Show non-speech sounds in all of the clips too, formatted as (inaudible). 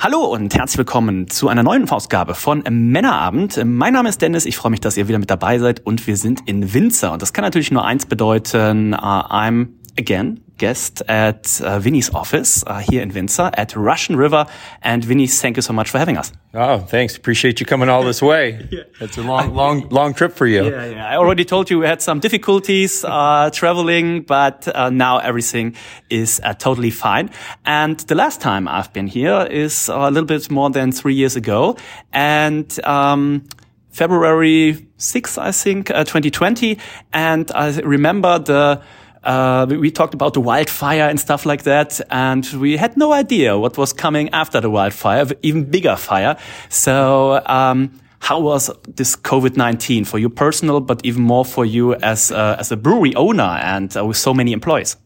Hallo und herzlich willkommen zu einer neuen Ausgabe von Männerabend. Mein Name ist Dennis, ich freue mich, dass ihr wieder mit dabei seid und wir sind in Winzer. Und das kann natürlich nur eins bedeuten, uh, I'm again guest at uh, Vinnie's office uh, here in Windsor at Russian River. And Vinnie, thank you so much for having us. Oh, thanks. Appreciate you coming all this way. (laughs) yeah. It's a long, long, long trip for you. Yeah, yeah. I already told you we had some difficulties uh, traveling, but uh, now everything is uh, totally fine. And the last time I've been here is a little bit more than three years ago. And um, February 6th, I think, uh, 2020. And I remember the uh, we talked about the wildfire and stuff like that, and we had no idea what was coming after the wildfire, even bigger fire. So, um, how was this COVID-19 for you personal, but even more for you as, uh, as a brewery owner and uh, with so many employees?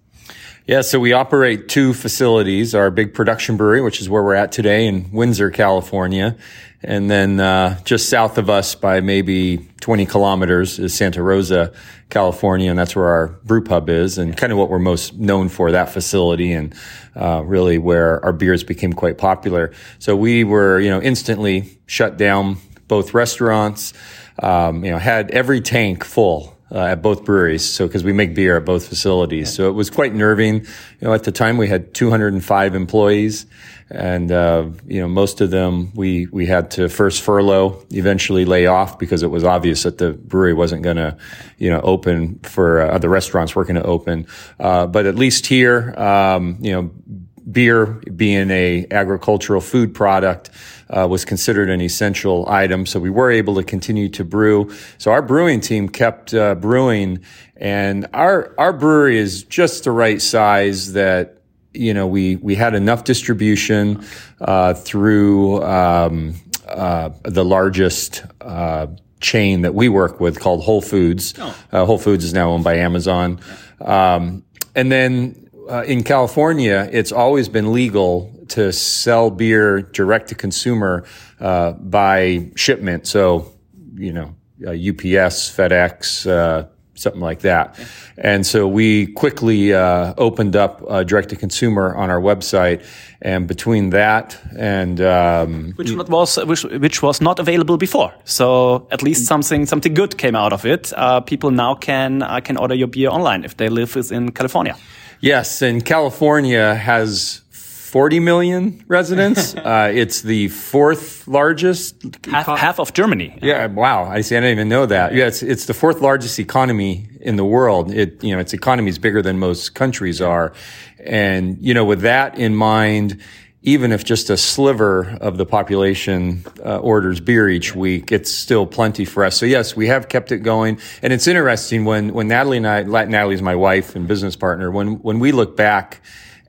Yeah, so we operate two facilities, our big production brewery, which is where we're at today in Windsor, California. And then, uh, just south of us by maybe 20 kilometers is Santa Rosa, California. And that's where our brew pub is and kind of what we're most known for, that facility and, uh, really where our beers became quite popular. So we were, you know, instantly shut down both restaurants, um, you know, had every tank full uh, at both breweries. So, because we make beer at both facilities. So it was quite nerving. You know, at the time we had 205 employees and, uh, you know, most of them we, we had to first furlough, eventually lay off because it was obvious that the brewery wasn't going to, you know, open for, uh, the restaurants weren't going to open. Uh, but at least here, um, you know, beer being a agricultural food product, uh, was considered an essential item. So we were able to continue to brew. So our brewing team kept uh, brewing, and our our brewery is just the right size that you know we we had enough distribution uh, through um, uh, the largest. Uh, chain that we work with called Whole Foods. Oh. Uh, Whole Foods is now owned by Amazon. Um, and then uh, in California, it's always been legal to sell beer direct to consumer uh, by shipment. So, you know, uh, UPS, FedEx, uh, something like that. And so we quickly uh, opened up uh, direct to consumer on our website. And between that and um, which was which, which, was not available before, so at least something something good came out of it. people now can can order your beer online if they live in California. Yes, and California has 40 million residents. (laughs) uh, it's the fourth largest. Half, half, of Germany. Yeah. Wow. I see. I didn't even know that. Yeah. It's, it's the fourth largest economy in the world. It, you know, its economy is bigger than most countries are. And, you know, with that in mind, even if just a sliver of the population uh, orders beer each week, it's still plenty for us. So yes, we have kept it going, and it's interesting when when Natalie and I, Natalie's my wife and business partner, when when we look back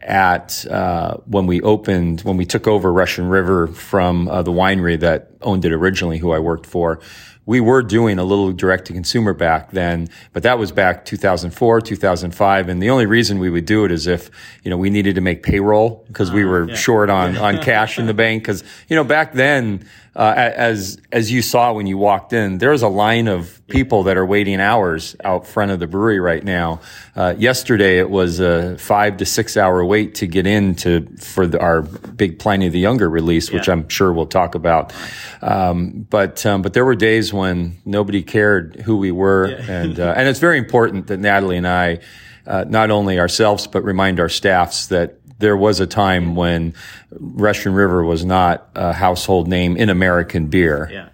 at uh, when we opened when we took over Russian River from uh, the winery that owned it originally, who I worked for we were doing a little direct to consumer back then, but that was back 2004, 2005. And the only reason we would do it is if, you know, we needed to make payroll because we ah, were yeah. short on, on cash in the bank. Cause, you know, back then, uh, as, as you saw when you walked in, there's a line of people that are waiting hours out front of the brewery right now. Uh, yesterday it was a five to six hour wait to get in to, for the, our big Pliny the Younger release, which yeah. I'm sure we'll talk about. Um, but, um, but there were days when nobody cared who we were. Yeah. and, uh, and it's very important that Natalie and I, uh, not only ourselves, but remind our staffs that there was a time when Russian River was not a household name in American beer. Yeah.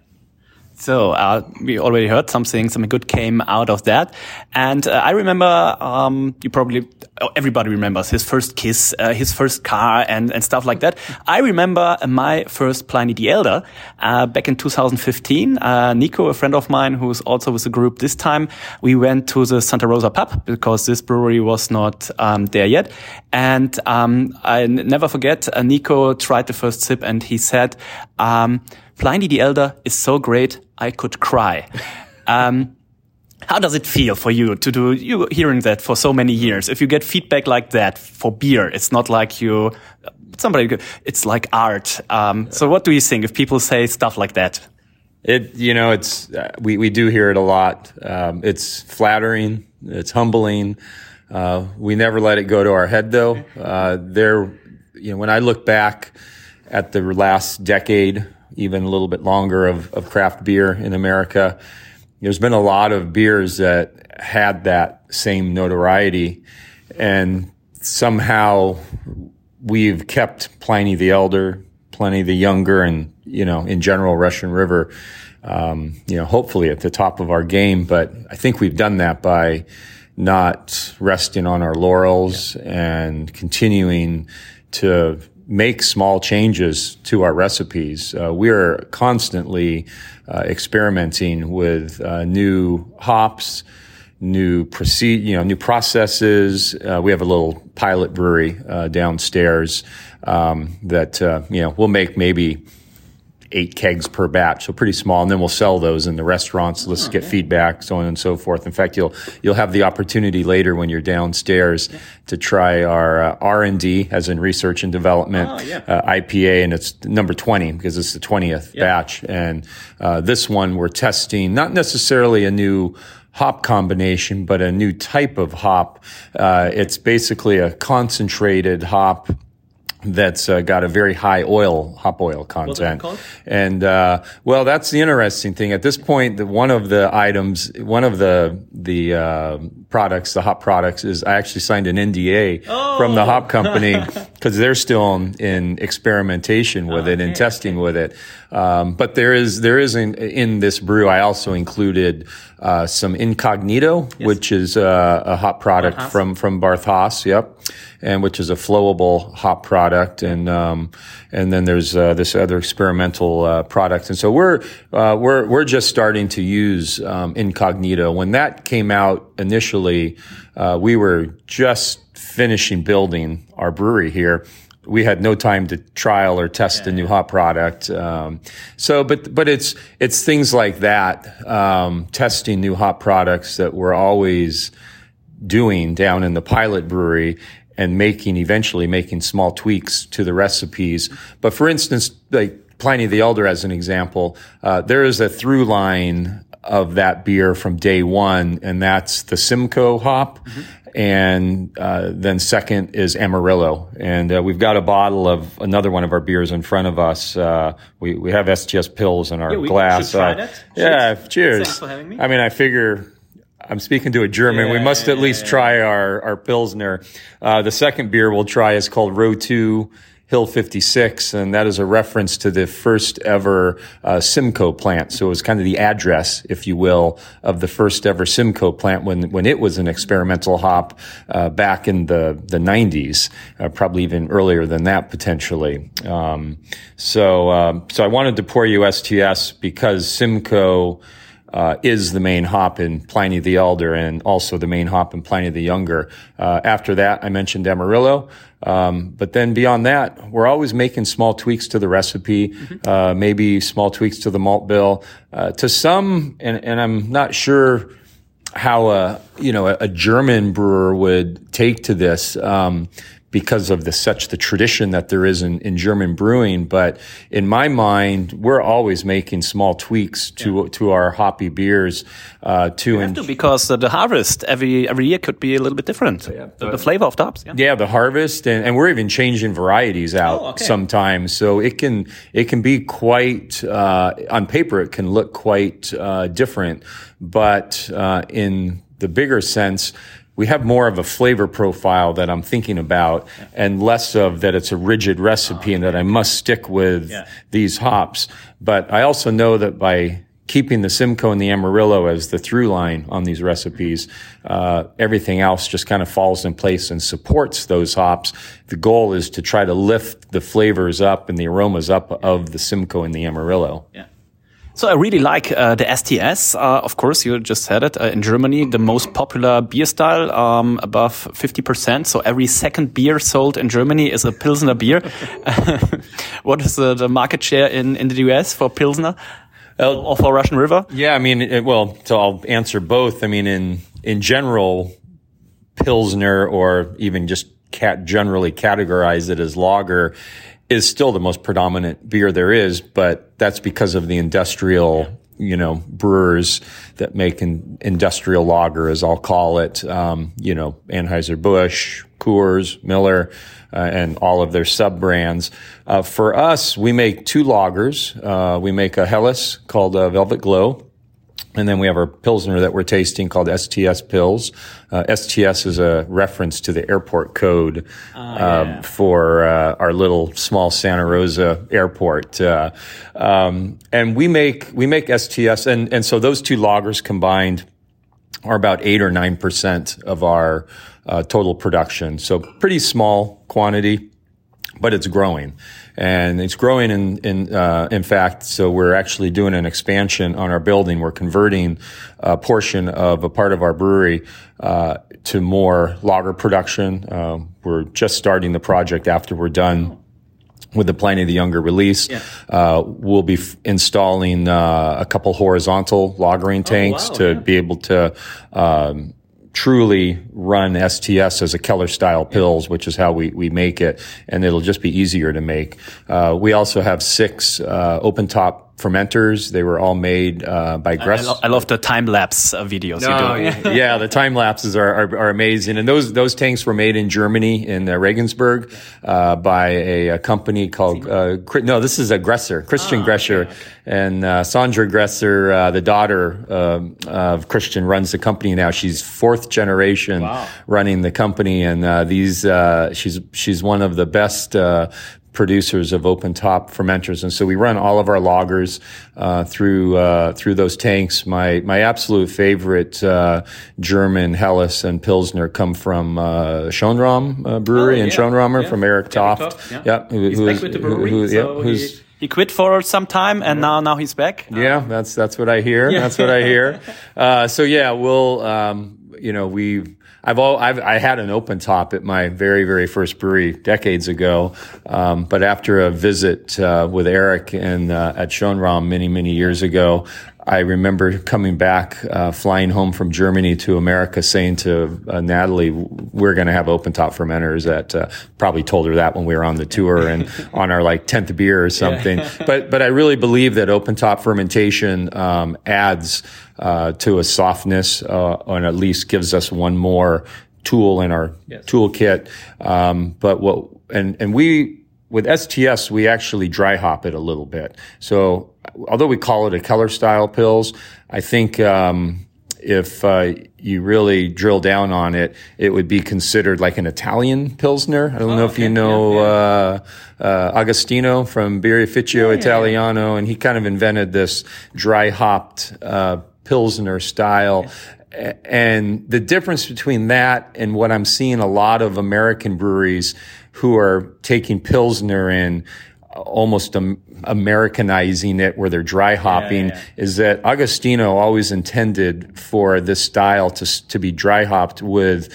So uh, we already heard something, something good came out of that. And uh, I remember, um, you probably, oh, everybody remembers his first kiss, uh, his first car and, and stuff like that. I remember my first Pliny the Elder, uh, back in 2015. Uh, Nico, a friend of mine who's also with the group this time, we went to the Santa Rosa pub because this brewery was not, um, there yet. And, um, I never forget, uh, Nico tried the first sip and he said, um, Pliny the Elder is so great, I could cry. Um, how does it feel for you to do you hearing that for so many years? If you get feedback like that for beer, it's not like you somebody. It's like art. Um, so what do you think if people say stuff like that? It you know it's uh, we we do hear it a lot. Um, it's flattering. It's humbling. Uh, we never let it go to our head though. Uh, there, you know, when I look back at the last decade even a little bit longer of, of craft beer in America. There's been a lot of beers that had that same notoriety and somehow we've kept Pliny the Elder, Pliny the Younger, and, you know, in general, Russian River, um, you know, hopefully at the top of our game. But I think we've done that by not resting on our laurels yeah. and continuing to make small changes to our recipes. Uh, we're constantly uh, experimenting with uh, new hops, new proceed, you know, new processes. Uh, we have a little pilot brewery uh, downstairs um, that uh, you know we'll make maybe eight kegs per batch, so pretty small, and then we'll sell those in the restaurants. Let's oh, get yeah. feedback, so on and so forth. In fact, you'll you'll have the opportunity later when you're downstairs yeah. to try our uh, R and D, as in research and development oh, yeah. uh, IPA, and it's number twenty because it's the twentieth batch. And uh, this one we're testing not necessarily a new hop combination, but a new type of hop. Uh, it's basically a concentrated hop that's uh, got a very high oil, hop oil content. And, uh, well, that's the interesting thing. At this point, the, one of the items, one of the, the, uh, products, the hop products is I actually signed an NDA oh. from the hop company (laughs) because they're still in, in experimentation with okay. it and testing with it. Um, but there is, there is in, in this brew, I also included, uh, some incognito, yes. which is uh, a hop product from, from Barth Haas. Yep and which is a flowable hop product, and um, and then there's uh, this other experimental uh, product, and so we're uh, we're we're just starting to use um, Incognito. When that came out initially, uh, we were just finishing building our brewery here we had no time to trial or test yeah, a new hop product. Um, so, but but it's it's things like that, um, testing new hop products that we're always doing down in the pilot brewery, and making eventually making small tweaks to the recipes. But for instance, like Pliny the Elder as an example, uh, there is a through line of that beer from day one, and that's the Simcoe hop. Mm-hmm. And uh, then second is Amarillo, and uh, we've got a bottle of another one of our beers in front of us. Uh, we we have STS Pils in our yeah, we glass. Uh, yeah, cheers. Thanks for having me. I mean, I figure I'm speaking to a German. Yeah, we must at least try our, our Pilsner. Uh, the second beer we'll try is called Row 2 Hill 56, and that is a reference to the first ever uh, Simcoe plant. So it was kind of the address, if you will, of the first ever Simcoe plant when when it was an experimental hop uh, back in the the 90s, uh, probably even earlier than that potentially. Um, so um, so I wanted to pour you STS because Simcoe uh, is the main hop in Pliny the Elder and also the main hop in Pliny the Younger. Uh, after that, I mentioned Amarillo. Um, but then beyond that, we're always making small tweaks to the recipe, mm-hmm. uh, maybe small tweaks to the malt bill. Uh, to some, and, and I'm not sure how a you know a, German brewer would take to this. Um, because of the such the tradition that there is in, in German brewing. But in my mind, we're always making small tweaks to yeah. to our hoppy beers. Uh, to, en- to because the harvest every every year could be a little bit different. Yeah, the, the, flavor of the hops. Yeah. yeah, the harvest, and, and we're even changing varieties out oh, okay. sometimes. So it can it can be quite uh, on paper. It can look quite uh, different, but uh, in the bigger sense we have more of a flavor profile that I'm thinking about yeah. and less of that it's a rigid recipe oh, and that I must stick with yeah. these hops. But I also know that by keeping the Simcoe and the Amarillo as the through line on these recipes. Uh, everything else just kind of falls in place and supports those hops. The goal is to try to lift the flavors up and the aromas up of the Simcoe and the Amarillo. Yeah. So I really like uh, the STS. Uh, of course, you just said it. Uh, in Germany, the most popular beer style, um, above 50%. So every second beer sold in Germany is a Pilsner beer. (laughs) what is the, the market share in, in the US for Pilsner? or for Russian River? Yeah, I mean, it, well, so I'll answer both. I mean, in in general, Pilsner or even just cat generally categorize it as lager is still the most predominant beer there is, but that's because of the industrial, you know, brewers that make an industrial lager, as I'll call it. Um, you know, Anheuser-Busch, Coors, Miller, uh, and all of their sub brands. Uh, for us, we make two lagers. Uh, we make a Helles called uh, Velvet Glow. And then we have our Pilsner that we're tasting called STS Pils. Uh, STS is a reference to the airport code oh, yeah. um, for uh, our little small Santa Rosa airport. Uh, um, and we make we make STS, and and so those two lagers combined are about eight or nine percent of our uh, total production. So pretty small quantity, but it's growing and it's growing in in uh, in fact. So we're actually doing an expansion on our building. We're converting a portion of a part of our brewery uh, to more lager production. Uh, we're just starting the project after we're done with the Pliny the Younger release. Yeah. Uh, we'll be f- installing uh, a couple horizontal lagering tanks oh, wow, to yeah. be able to um, truly run STS as a Keller style pils, which is how we, we make it, and it'll just be easier to make. Uh, we also have six uh, open top fermenters. They were all made uh, by Gress. I, lo- I love the time lapse videos No, do. (laughs) yeah, the time lapses are, are, are amazing, and those those tanks were made in Germany in uh, Regensburg uh, by a, a company called uh, no, this is a Gresser, Christian Ah, Gresser, okay, and uh, Sandra Gresser, uh, the daughter um of Christian, runs the company now. She's fourth generation Wow. running the company, and uh, these uh, she's she's one of the best. Producers of open top fermenters and so we run all of our lagers uh, through uh, through those tanks my my absolute favorite uh, German Helles and Pilsner come from uh, Schönram uh, brewery Oh, in yeah. Schönramer Yeah. from Eric Eric Toft, Toft, yeah. yeah who, He's who back is- with the brewery, who- yeah, so who's he, he quit for some time and now now he's back. yeah, that's that's what I hear. That's what I hear. (laughs) Uh, so yeah, we'll um, you know we I've all I've I had an open top at my very very first brewery decades ago, um, but after a visit uh, with Eric and uh, at Schönram many many years ago. I remember coming back, uh, flying home from Germany to America, saying to uh, Natalie, "We're going to have open top fermenters." That uh, probably told her that when we were on the tour and (laughs) on our like tenth beer or something. but but I really believe that open top fermentation um, adds uh, to a softness, uh, and at least gives us one more tool in our toolkit. Um, but what and and we with STS we actually dry hop it a little bit. So although we call it a Keller style pils, I think. Um, if uh, you really drill down on it, it would be considered like an Italian pilsner. I don't know if you know Uh, uh, Agostino from Birrificio Italiano, and he kind of invented this dry hopped uh, pilsner style. And the difference between that and what I'm seeing a lot of American breweries who are taking pilsner and almost um, Americanizing it where they're dry hopping is that Agostino always intended for this style to, to be dry hopped with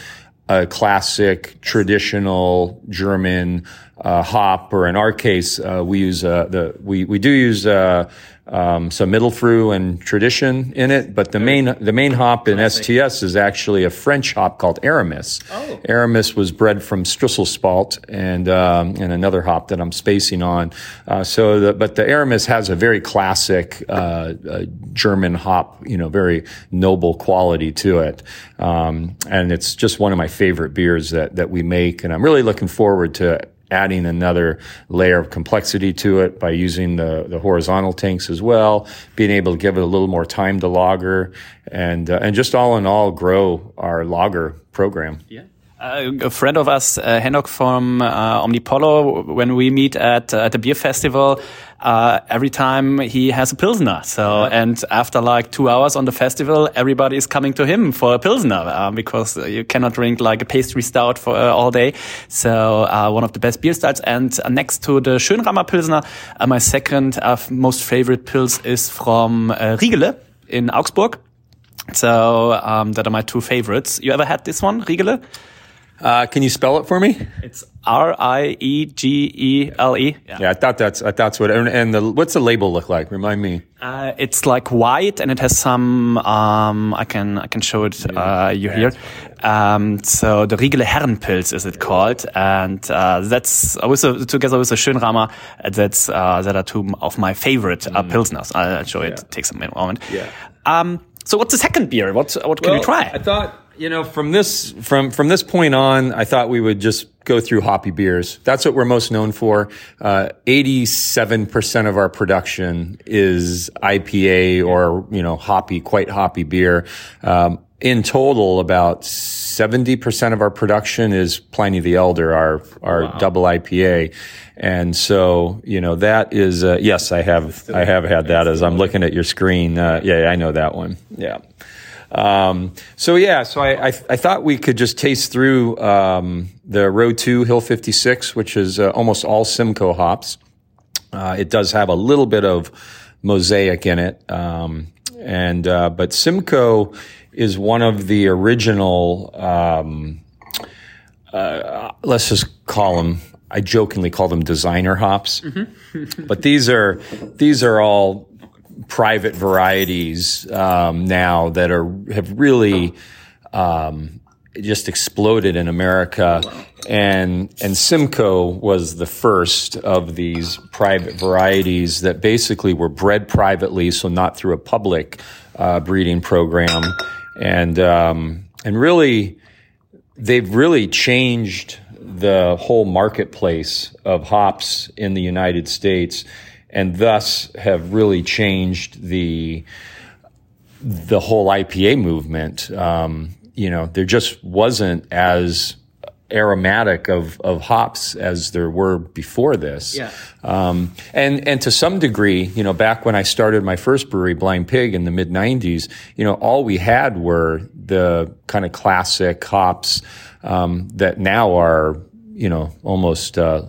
a classic traditional German uh, hop, or in our case, uh, we use uh, the we we do use uh, um, some Mittelfrüh and tradition in it, but the main the main hop in STS is actually a French hop called Aramis. Oh. Aramis was bred from Strisselspalt and um, and another hop that I'm spacing on. Uh, so, the, but the Aramis has a very classic uh, uh, German hop, you know, very noble quality to it, um, and it's just one of my favorite beers that that we make, and I'm really looking forward to adding another layer of complexity to it by using the, the horizontal tanks as well, being able to give it a little more time to lager, and uh, and just all in all grow our lager program. Yeah. Uh, a friend of us, uh, Henok from uh, Omnipollo, when we meet at, at the beer festival, uh, every time he has a pilsner. So, and after like two hours on the festival, everybody is coming to him for a pilsner uh, because you cannot drink like a pastry stout for uh, all day. So, uh, one of the best beer styles. And uh, next to the Schönramer Pilsner, uh, my second uh, most favorite pils is from uh, Riegele in Augsburg. So, um, that are my two favorites. You ever had this one, Riegele? Uh, can you spell it for me? It's R I E G E L E. Yeah, I thought that's I thought that's what. And, and the, what's the label look like? Remind me. Uh, it's like white and it has some. Um, I can I can show it uh, you here. Um, so the Riegele Herrenpilz is it called, and uh, that's also together with the Schönramer. That's uh, that are two of my favorite uh, pilsners. I'll show it. Takes a moment. Yeah. Um, so what's the second beer? What what can Well, we try? I thought you know from this from from this point on, I thought we would just go through hoppy beers. That's what we're most known for. Eighty-seven percent of our production is IPA or you know hoppy, quite hoppy beer. Um, in total, about seventy percent of our production is Pliny the Elder, our our double IPA. And so, you know, that is, uh, yes, I have, I have had that as I'm looking at your screen. Uh, yeah, I know that one. Yeah. Um, so yeah, so I, I, I thought we could just taste through, um, the row two Hill 56, which is uh, almost all Simcoe hops. Uh, it does have a little bit of mosaic in it. Um, and, uh, but Simcoe is one of the original, um, uh, let's just call them, I jokingly call them designer hops, (laughs) but these are, these are all private varieties um, now that are have really um, just exploded in America, and and Simcoe was the first of these private varieties that basically were bred privately, so not through a public uh, breeding program, and um, and really they've really changed the whole marketplace of hops in the United States and thus have really changed the the whole IPA movement. Um, you know, there just wasn't as aromatic of, of hops as there were before this. Yeah. Um, and, and to some degree, you know, back when I started my first brewery, Blind Pig in the mid nineties, you know, all we had were the kind of classic hops, um, that now are, you know, almost, uh,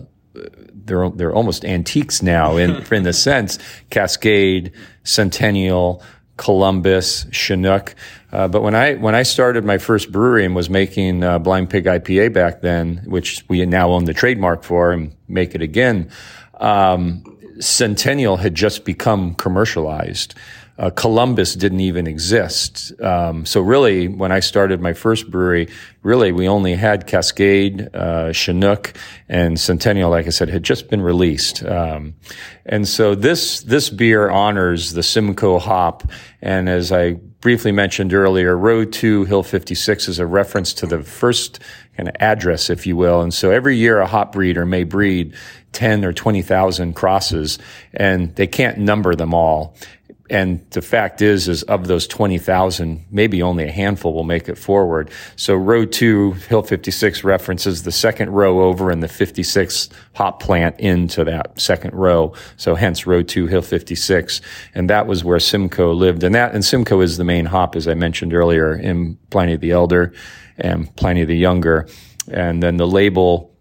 they're they're almost antiques now in (laughs) in the sense Cascade, Centennial, Columbus, Chinook. Uh, but when I when I started my first brewery and was making uh, Blind Pig IPA back then, which we now own the trademark for and make it again, um, Centennial had just become commercialized. Uh, Columbus didn't even exist. Um, so really, when I started my first brewery, really we only had Cascade, uh, Chinook, and Centennial. Like I said, had just been released. Um, and so this this beer honors the Simcoe hop. And as I briefly mentioned earlier, Row Two Hill 56 is a reference to the first kind of address, if you will. And so every year a hop breeder may breed 10 or 20,000 crosses and they can't number them all. And the fact is, is of those 20,000, maybe only a handful will make it forward. So row two, Hill 56 references the second row over and the 56 hop plant into that second row. So hence row two, Hill 56. And that was where Simcoe lived. And that, and Simcoe is the main hop, as I mentioned earlier, in Pliny the Elder and Pliny the Younger. And then the label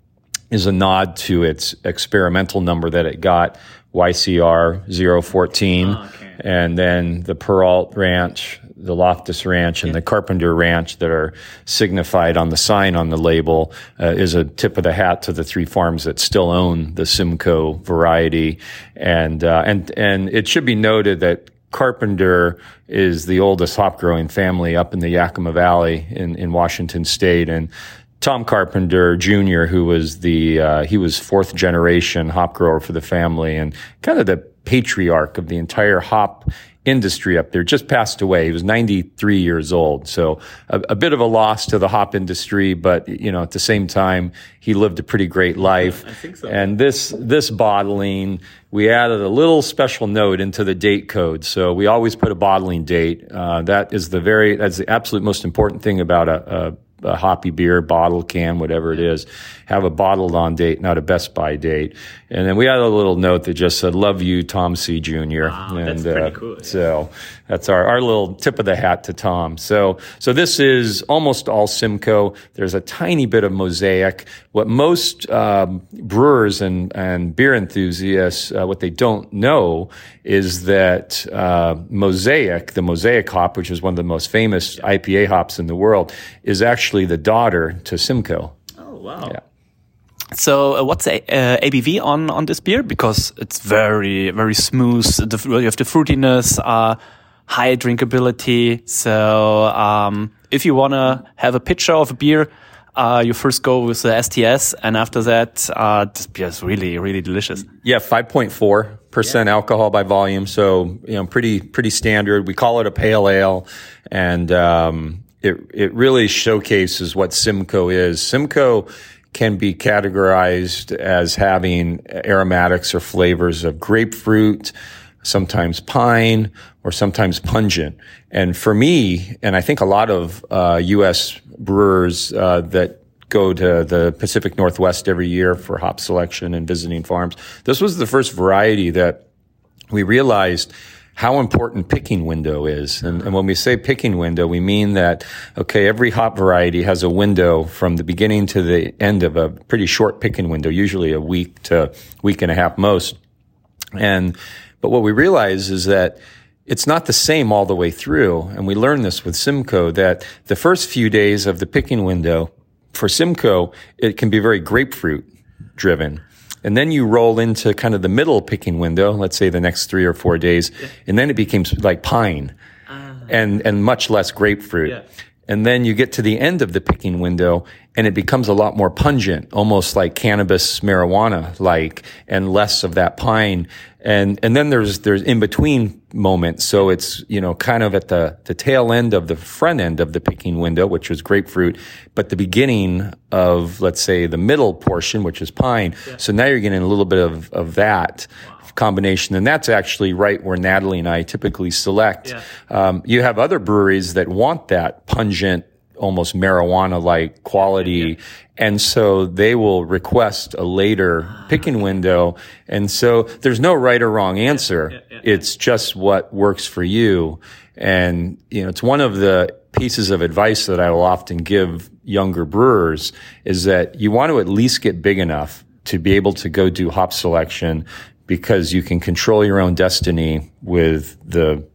is a nod to its experimental number that it got, YCR 014. Oh, okay. And then the Perrault Ranch, the Loftus Ranch, and the Carpenter Ranch that are signified on the sign on the label uh, is a tip of the hat to the three farms that still own the Simcoe variety. And, uh, and, and it should be noted that Carpenter is the oldest hop growing family up in the Yakima Valley in, in Washington state. And Tom Carpenter Jr., who was the, uh, he was fourth generation hop grower for the family and kind of the patriarch of the entire hop industry up there, just passed away. He was 93 years old. So a, a, bit of a loss to the hop industry, but you know, at the same time, he lived a pretty great life. I think so. And this, this bottling, we added a little special note into the date code. So we always put a bottling date. Uh, that is the very, that's the absolute most important thing about a, a a hoppy beer, bottle, can, whatever it is, have a bottled on date, not a Best By date. And then we had a little note that just said, love you, Tom C. Jr. Wow, and, that's pretty uh, cool, yeah. So that's our, our little tip of the hat to Tom. So, so this is almost all Simcoe. There's a tiny bit of mosaic. What most, um, brewers and, and beer enthusiasts, uh, what they don't know is that, uh, mosaic, the mosaic hop, which is one of the most famous IPA hops in the world, is actually the daughter to Simcoe. Oh wow. Yeah. So uh, what's the uh, ABV on on this beer? Because it's very very smooth. The, you have the fruitiness, uh, high drinkability. So um, if you wanna have a picture of a beer, uh, you first go with the STS, and after that, uh, this beer is really really delicious. Yeah, five point four percent alcohol by volume. So you know, pretty pretty standard. We call it a pale ale, and um, it it really showcases what Simcoe is. Simcoe can be categorized as having aromatics or flavors of grapefruit, sometimes pine, or sometimes pungent. And for me, and I think a lot of uh, U.S. brewers uh, that go to the Pacific Northwest every year for hop selection and visiting farms, this was the first variety that we realized how important picking window is. And, and, when we say picking window, we mean that, okay, every hop variety has a window from the beginning to the end of a pretty short picking window, usually a week to week and a half most. And, but what we realize is that it's not the same all the way through. And we learned this with Simcoe that the first few days of the picking window for Simcoe, it can be very grapefruit driven. And then you roll into kind of the middle picking window, let's say the next three or four days, and then it becomes like pine ah. and, and much less grapefruit. Yeah. And then you get to the end of the picking window and it becomes a lot more pungent, almost like cannabis marijuana like, and less of that pine. And, and then there's, there's in between moments. So it's, you know, kind of at the, the tail end of the front end of the picking window, which was grapefruit, but the beginning of, let's say, the middle portion, which is pine. So now you're getting a little bit of, of that combination. And that's actually right where Natalie and I typically select. Yeah. Um, you have other breweries that want that pungent, almost marijuana like quality. And so they will request a later picking window. And so there's no right or wrong answer. It's just what works for you. And, you know, it's one of the pieces of advice that I will often give younger brewers is that you want to at least get big enough to be able to go do hop selection because you can control your own destiny with the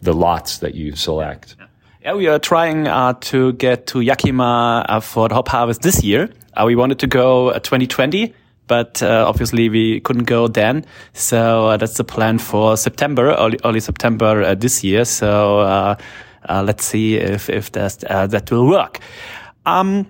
the lots that you select. Yeah, we are trying uh, to get to Yakima uh, for the hop harvest this year. Uh, we wanted to go uh, 2020, but uh, obviously we couldn't go then. So uh, that's the plan for September, early, early September uh, this year. So uh, uh, let's see if if that's, uh, that will work. Um,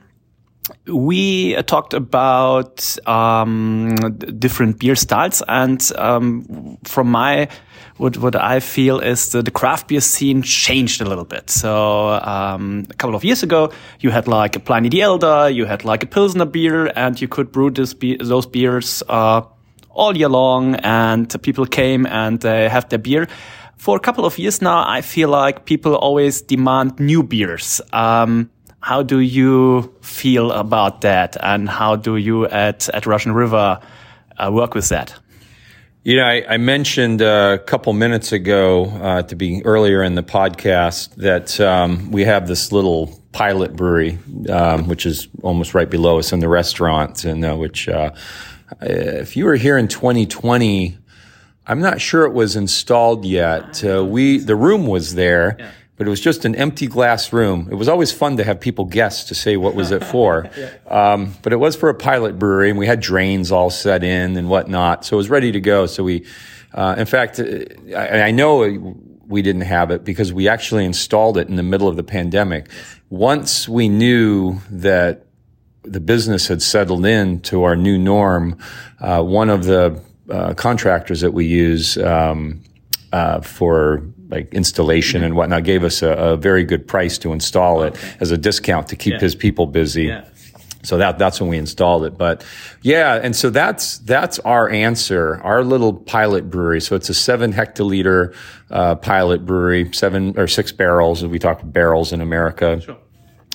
we talked about um, different beer styles, and um, from my what what I feel is the, the craft beer scene changed a little bit. So um, a couple of years ago, you had like a Pliny the Elder, you had like a Pilsner beer, and you could brew be- those beers uh, all year long, and people came and they have their beer. For a couple of years now, I feel like people always demand new beers. Um, how do you feel about that, and how do you at at Russian River uh, work with that? You know, I, I mentioned uh, a couple minutes ago uh, to be earlier in the podcast that um, we have this little pilot brewery, um, which is almost right below us in the restaurant, and uh, which, uh, if you were here in 2020, I'm not sure it was installed yet. Uh, we the room was there. Yeah but it was just an empty glass room. It was always fun to have people guess to say what was it for. (laughs) yeah. um, but it was for a pilot brewery, and we had drains all set in and whatnot, so it was ready to go. So we, uh, in fact, I, I, know we didn't have it because we actually installed it in the middle of the pandemic. Once we knew that the business had settled in to our new norm, uh, one of the uh, contractors that we use um, uh, for like installation and whatnot, gave us a, a, very good price to install it as a discount to keep yeah. his people busy. Yeah. So that that's when we installed it. But yeah, and so that's that's our answer, our little pilot brewery. So it's a seven hectoliter uh, pilot brewery, seven or six barrels. We talk barrels in America. Sure.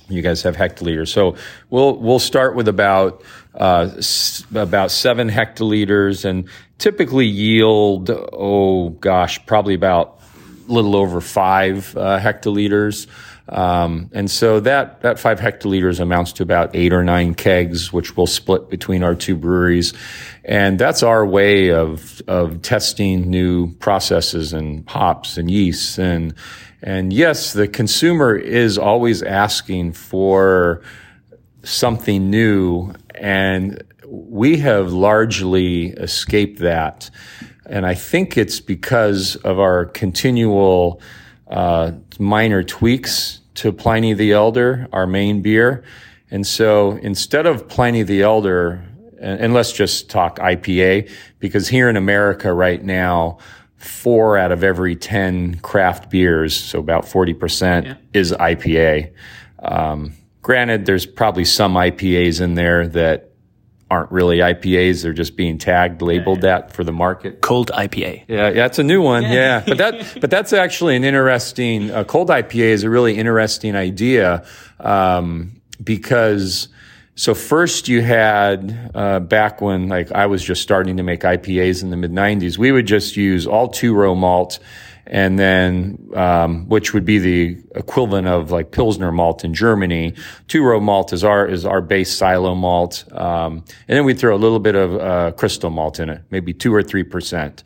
You guys have hectoliters, so we'll we'll start with about uh, s- about seven hectoliters, and typically yield oh gosh, probably about a little over five uh, hectoliters. Um, and so that, that five hectoliters amounts to about eight or nine kegs, which we'll split between our two breweries. And that's our way of, of testing new processes and hops and yeasts. And, and yes, the consumer is always asking for something new. And we have largely escaped that. And I think it's because of our continual uh, minor tweaks to Pliny the Elder, our main beer. And so instead of Pliny the Elder, and, let's just talk IPA, because here in America right now, four out of every 10 craft beers, so about 40%, yeah. is IPA. Um, granted, there's probably some IPAs in there that aren't really IPAs. They're just being tagged, labeled yeah, yeah. that for the market. Cold IPA. Yeah, yeah, it's a new one. Yeah, yeah. but that, but that's actually an interesting. Uh, cold IPA is a really interesting idea um, because. So first you had uh, back when like I was just starting to make IPAs in the mid '90s, we would just use all two row malt and then um, which would be the equivalent of like Pilsner malt in Germany. Two row malt is our is our base silo malt, um, and then we throw a little bit of uh, crystal malt in it, maybe two or three percent,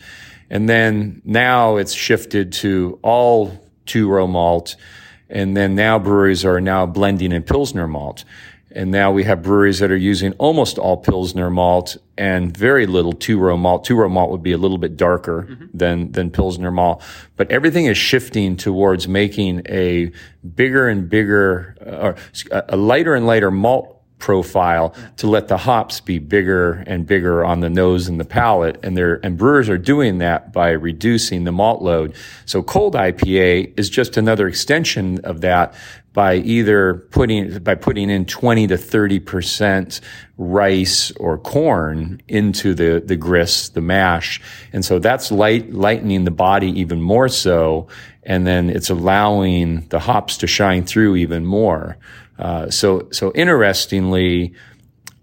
and then now it's shifted to all two row malt, and then now breweries are now blending in Pilsner malt. And now we have breweries that are using almost all Pilsner malt and very little two row malt. Two row malt would be a little bit darker mm-hmm. than, than Pilsner malt. But everything is shifting towards making a bigger and bigger, uh, or a lighter and lighter malt profile to let the hops be bigger and bigger on the nose and the palate. And they're, and brewers are doing that by reducing the malt load. So cold IPA is just another extension of that by either putting, by putting in 20 to 30% rice or corn into the, the grist, the mash. And so that's light, lightening the body even more so. And then it's allowing the hops to shine through even more. Uh, so, so interestingly,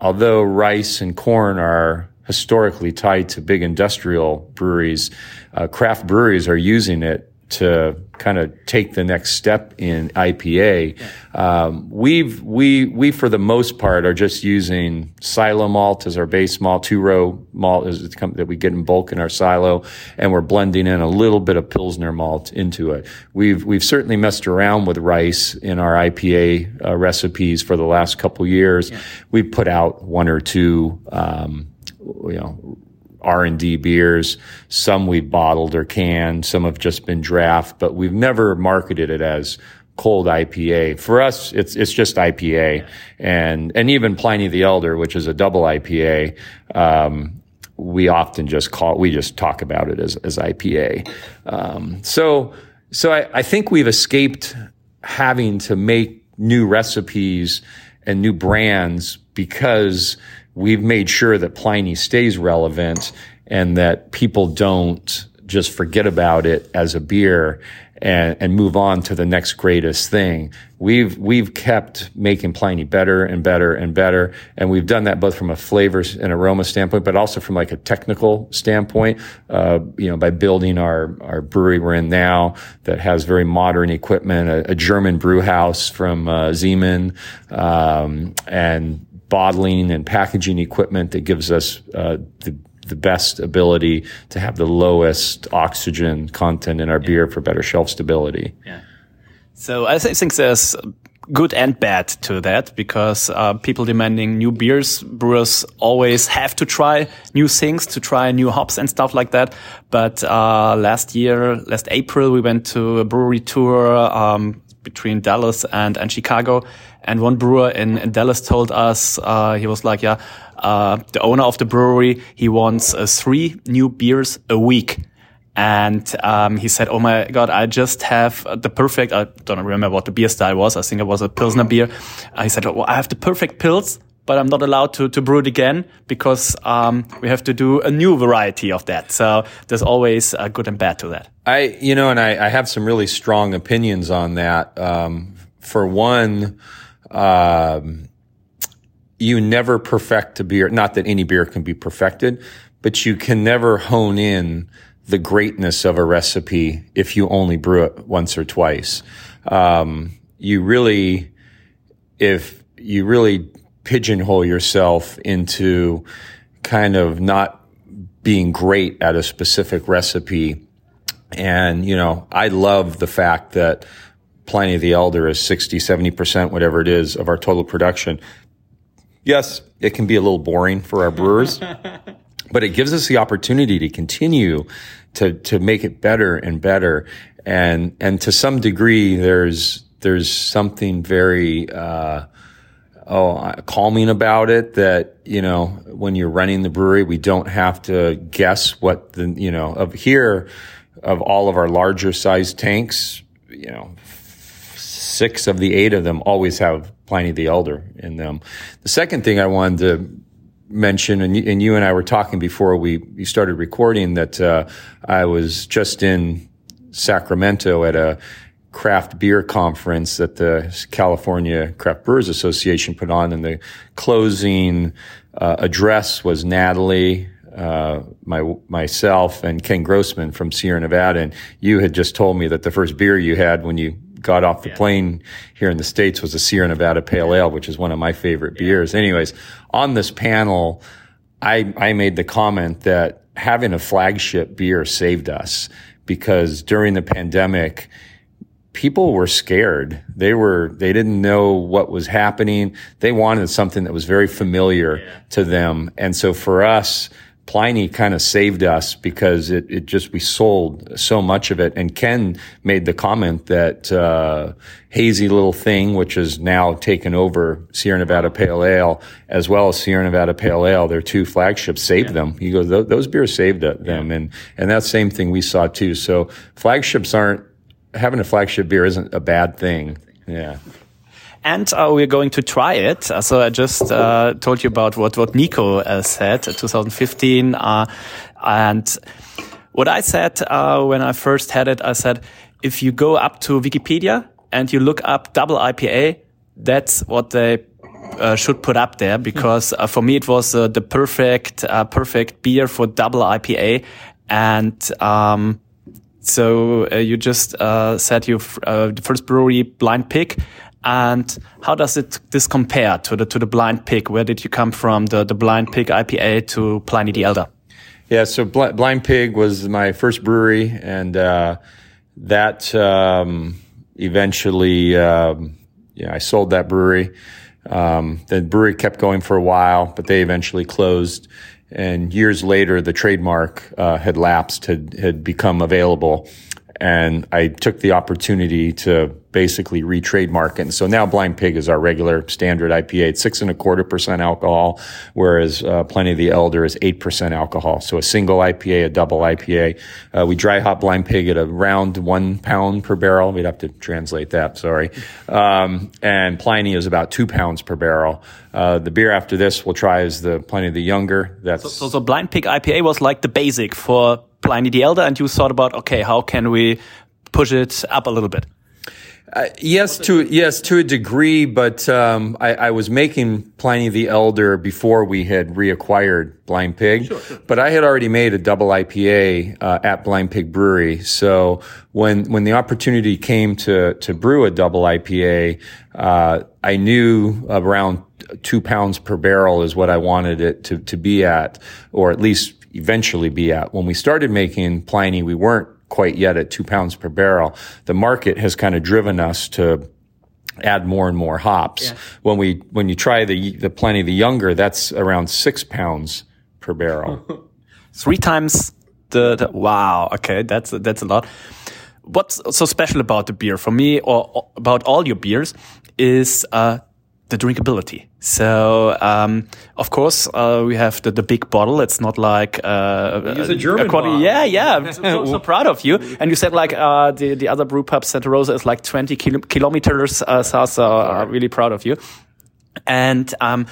although rice and corn are historically tied to big industrial breweries, uh, craft breweries are using it to kind of take the next step in IPA. Um, we've we we for the most part are just using silo malt as our base malt, two row malt is that we get in bulk in our silo, and we're blending in a little bit of pilsner malt into it. We've we've certainly messed around with rice in our IPA uh, recipes for the last couple years. Yeah. We've put out one or two. Um, you know R&D beers. Some we've bottled or canned. Some have just been draft, but we've never marketed it as cold IPA. For us, it's, it's just IPA. And, and even Pliny the Elder, which is a double IPA, um, we often just call, we just talk about it as, as IPA. Um, so, so I, I think we've escaped having to make new recipes and new brands because we've made sure that Pliny stays relevant and that people don't just forget about it as a beer and, and move on to the next greatest thing. We've, we've kept making Pliny better and better and better. And we've done that both from a flavor and aroma standpoint, but also from like a technical standpoint, uh, you know, by building our, our brewery we're in now that has very modern equipment, a, a German brew house from, uh, Ziemann, um, and bottling and packaging equipment that gives us uh, the the best ability to have the lowest oxygen content in our yeah. beer for better shelf stability. Yeah. So I think there's good and bad to that because uh, people demanding new beers, brewers always have to try new things, to try new hops and stuff like that. But uh, last year, last April, we went to a brewery tour um, between Dallas and, and Chicago. And one brewer in, in Dallas told us, uh, he was like, yeah, uh, the owner of the brewery, he wants uh, three new beers a week. And um, he said, "Oh my God, I just have the perfect. I don't remember what the beer style was. I think it was a pilsner beer." Uh, he said, "Well, I have the perfect pils, but I'm not allowed to to brew it again because um, we have to do a new variety of that. So there's always a good and bad to that." I, you know, and I, I have some really strong opinions on that. Um, for one, um, you never perfect a beer. Not that any beer can be perfected, but you can never hone in the greatness of a recipe if you only brew it once or twice. Um, you really, if you really pigeonhole yourself into kind of not being great at a specific recipe. And, you know, I love the fact that Pliny the Elder is 60, 70%, whatever it is, of our total production. Yes, it can be a little boring for our brewers, (laughs) but it gives us the opportunity to continue to, to make it better and better. And, and to some degree, there's, there's something very, uh, oh, calming about it that, you know, when you're running the brewery, we don't have to guess what the, you know, of here, of all of our larger sized tanks, you know, six of the eight of them always have Pliny the Elder in them. The second thing I wanted to mention, and you, and you and I were talking before we, we started recording, that uh, I was just in Sacramento at a craft beer conference that the California Craft Brewers Association put on, and the closing uh, address was Natalie, uh, my myself, and Ken Grossman from Sierra Nevada. And you had just told me that the first beer you had when you got off the yeah. plane here in the states was a Sierra Nevada Pale Ale, which is one of my favorite yeah. beers. Anyways, on this panel, I I made the comment that having a flagship beer saved us because during the pandemic people were scared. They were, they didn't know what was happening. They wanted something that was very familiar yeah. to them. And so for us, Pliny kind of saved us because it, it just, we sold so much of it. And Ken made the comment that, uh, hazy little thing, which is now taken over Sierra Nevada Pale Ale as well as Sierra Nevada Pale Ale, their two flagships saved yeah. them. He goes, those beers saved them. Yeah. And, and that same thing we saw too. So flagships aren't, having a flagship beer isn't a bad thing. Yeah. And uh, we're going to try it. Uh, so I just uh, told you about what, what Nico uh, said, 2015. Uh, and what I said uh, when I first had it, I said, if you go up to Wikipedia and you look up double IPA, that's what they uh, should put up there because uh, for me it was uh, the perfect perfect beer for double IPA and um, so uh, you just uh, said you uh, the first brewery Blind Pig, and how does it this compare to the to the Blind Pig? Where did you come from? The the Blind Pig IPA to Pliny the Elder. Yeah, so Bl Blind Pig was my first brewery, and uh, that um, eventually, um, yeah, I sold that brewery. Um, the brewery kept going for a while, but they eventually closed. And years later, the trademark uh, had lapsed, had had become available, and I took the opportunity to basically re-trademark it. And so now Blind Pig is our regular standard IPA. It's six and a quarter percent alcohol, whereas uh, Pliny the Elder is eight percent alcohol. So a single IPA, a double IPA. Uh, we dry hop Blind Pig at around one pound per barrel. We'd have to translate that. Sorry. Um, and Pliny is about two pounds per barrel. Uh, the beer after this we'll try is the Pliny the Younger. That's so, so, so Blind Pig IPA was like the basic for Pliny the Elder, and you thought about okay, how can we push it up a little bit? Uh, yes, to yes to a degree, but um, I, I, was making Pliny the Elder before we had reacquired Blind Pig. Sure, sure. But I had already made a double IPA uh, at Blind Pig Brewery. So when when the opportunity came to to brew a double IPA, uh, I knew around two pounds per barrel is what I wanted it to to be at, or at least eventually be at. When we started making Pliny, we weren't quite yet at two pounds per barrel. The market has kind of driven us to add more and more hops. Yeah. When we when you try the the Pliny the younger, that's around six pounds per barrel. (laughs) Three times the, the wow. Okay, that's that's a lot. What's so special about the beer for me, or about all your beers, is uh, the drinkability. So, um, of course, uh, we have the, the big bottle. It's not like uh, use a German a quality, Yeah, yeah. (laughs) (laughs) I'm so, so, proud of you. And you said like uh, the the other brew pub Santa Rosa is like 20 kilo kilometers uh, south. So I'm really proud of you. And um,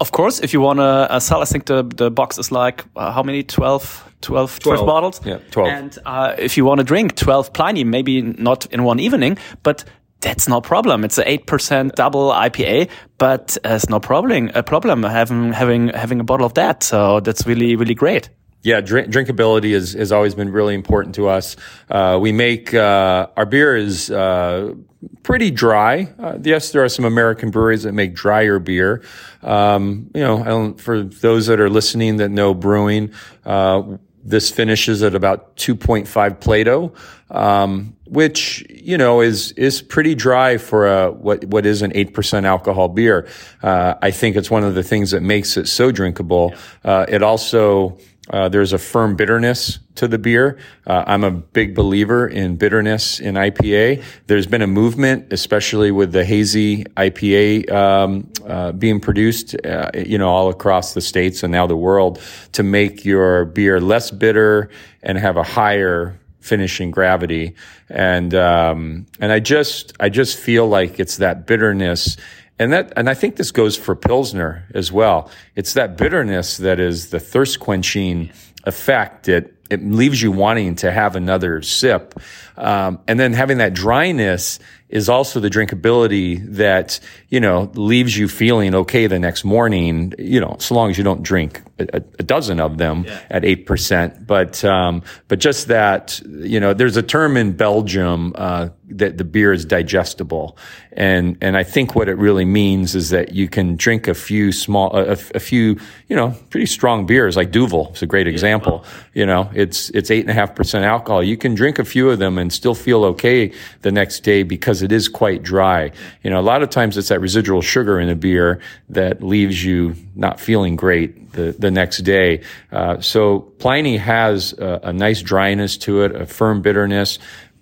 of course, if you want to uh, sell, I think the the box is like uh, how many 12, 12, 12, 12 bottles. Yeah, twelve. And uh, if you want to drink twelve Pliny, maybe not in one evening, but that's no problem. It's an eight percent double IPA, but it's no problem. A problem having having having a bottle of that. So that's really really great. Yeah, drink, drinkability is, has always been really important to us. Uh, we make uh, our beer is uh, pretty dry. Uh, yes, there are some American breweries that make drier beer. Um, you know, for those that are listening that know brewing, uh, this finishes at about 2.5 Plato, um, which you know is is pretty dry for a what what is an eight percent alcohol beer. Uh, I think it's one of the things that makes it so drinkable. Uh, it also uh, there's a firm bitterness to the beer. Uh, I'm a big believer in bitterness in IPA. There's been a movement, especially with the hazy IPA um, uh, being produced, uh, you know, all across the states and now the world, to make your beer less bitter and have a higher finishing gravity. And um, and I just I just feel like it's that bitterness and that, and I think this goes for Pilsner as well. It's that bitterness that is the thirst quenching effect that it leaves you wanting to have another sip. Um, and then having that dryness is also the drinkability that, you know, leaves you feeling okay the next morning, you know, so long as you don't drink a, a dozen of them yeah. at 8%. But, um, but just that, you know, there's a term in Belgium, uh, that the beer is digestible. And, and I think what it really means is that you can drink a few small, a, a few, you know, pretty strong beers like Duvel. It's a great example. Yeah. You know, it's, it's eight and a half percent alcohol. You can drink a few of them and still feel okay the next day because it is quite dry. You know, a lot of times it's that residual sugar in a beer that leaves you not feeling great the, the next day. Uh, so Pliny has a, a nice dryness to it, a firm bitterness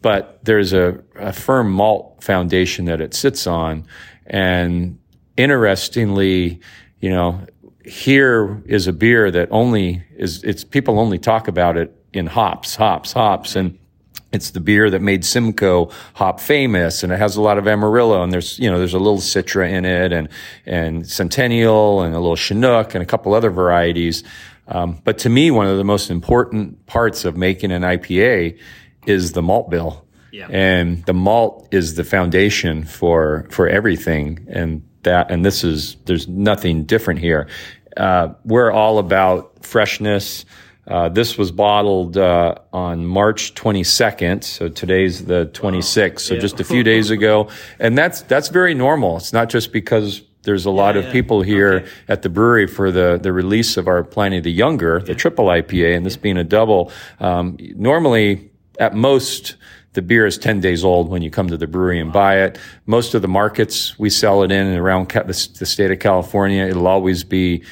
but there's a, a firm malt foundation that it sits on. And interestingly, you know, here is a beer that only is, it's people only talk about it in hops, hops, hops. And it's the beer that made Simcoe hop famous and it has a lot of Amarillo and there's, you know, there's a little Citra in it and, and Centennial and a little Chinook and a couple other varieties. Um, but to me, one of the most important parts of making an IPA is the malt bill. Yeah. And the malt is the foundation for, for everything. And that, and this is, there's nothing different here. Uh, we're all about freshness. Uh, this was bottled uh, on March 22nd, so today's the 26th, so yeah. just a few days ago, and that's that's very normal. It's not just because there's a lot yeah, of people here okay. at the brewery for the, the release of our Pliny the Younger, the triple IPA, and this being a double. Um, normally, at most, the beer is 10 days old when you come to the brewery and buy it. Most of the markets we sell it in and around the, the state of California, it'll always be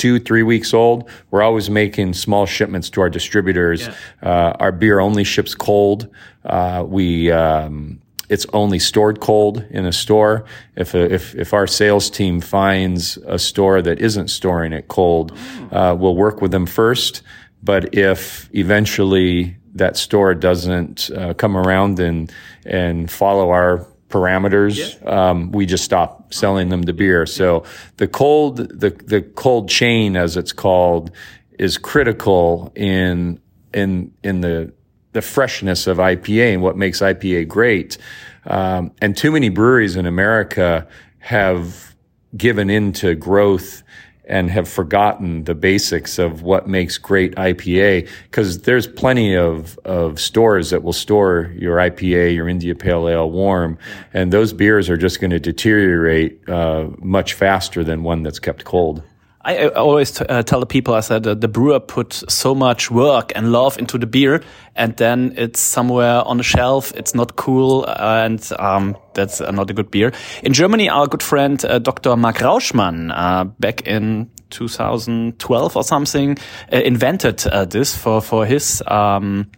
two, three weeks old. We're always making small shipments to our distributors. Yeah. Uh, our beer only ships cold. Uh, we, um, it's only stored cold in a store. If, a, if, if our sales team finds a store that isn't storing it cold, uh, we'll work with them first. But if eventually that store doesn't uh, come around and and follow our parameters, yeah. um, we just stop selling them the beer. So the cold the the cold chain, as it's called, is critical in in in the the freshness of IPA and what makes IPA great. Um, and too many breweries in America have given into growth and have forgotten the basics of what makes great IPA because there's plenty of, of stores that will store your IPA, your India Pale Ale warm, and those beers are just going to deteriorate uh, much faster than one that's kept cold. I, always uh, tell the people, I said, uh, the brewer put so much work and love into the beer, and then it's somewhere on the shelf. It's not cool, and um, that's not a good beer. In Germany, our good friend uh, Dr. Mark Rauschmann, uh, back in 2012 or something, uh, invented uh, this for for his. Um,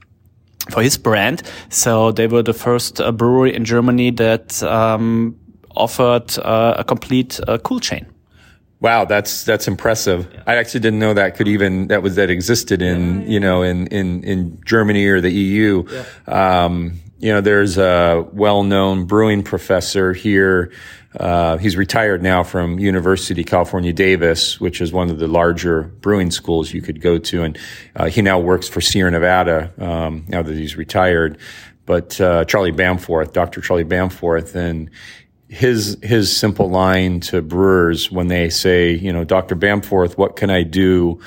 for his brand, so they were the first brewery in Germany that um, offered a complete cool chain. Wow, that's that's impressive. Yeah. I actually didn't know that could even that was that existed in yeah, yeah, you know in in in Germany or the EU. Um, you know, there's a well-known brewing professor here. Uh, he's retired now from University California Davis, which is one of the larger brewing schools you could go to, and uh, he now works for Sierra Nevada um, now that he's retired. but uh, Charlie Bamforth, Dr. Charlie Bamforth, and his his simple line to brewers when they say, you know, Dr. Bamforth, what can I do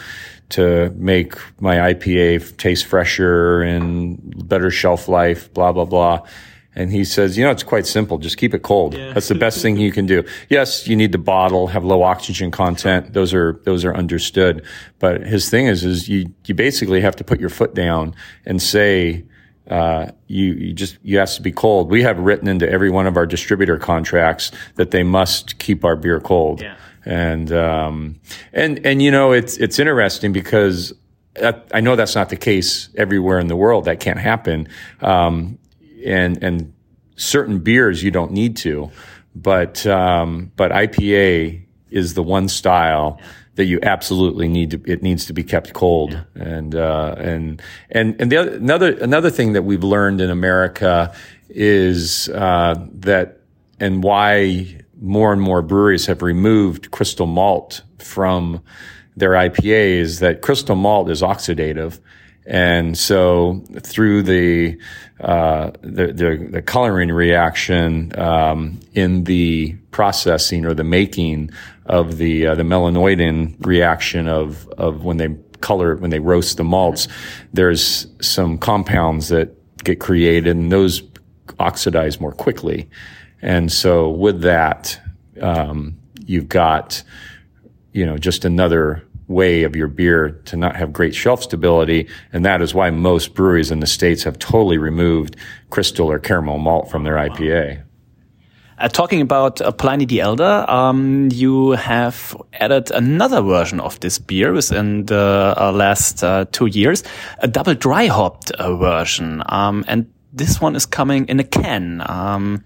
to make my IPA taste fresher and better shelf life, blah blah blah. And he says, you know, it's quite simple. Just keep it cold. Yeah. That's the best thing you can do. Yes, you need the bottle, have low oxygen content. Those are, those are understood. But his thing is, is you, you basically have to put your foot down and say, uh, you, you just, you have to be cold. We have written into every one of our distributor contracts that they must keep our beer cold. Yeah. And, um, and, and, you know, it's, it's interesting because I know that's not the case everywhere in the world. That can't happen. Um, and and certain beers you don't need to, but um, but IPA is the one style that you absolutely need to. It needs to be kept cold, yeah. and uh, and and and the other, another another thing that we've learned in America is uh, that and why more and more breweries have removed crystal malt from their IPAs that crystal malt is oxidative and so through the, uh, the, the, the, coloring reaction, um, in the processing or the making of the, uh, the melanoidin reaction of, of when they color, when they roast the malts, there's some compounds that get created and those oxidize more quickly. And so with that, um, you've got, you know, just another way of your beer to not have great shelf stability. And that is why most breweries in the States have totally removed crystal or caramel malt from their IPA. Uh, talking about uh, Pliny the Elder, um, you have added another version of this beer within the uh, last uh, two years, a double dry hopped uh, version. Um, and this one is coming in a can. Um,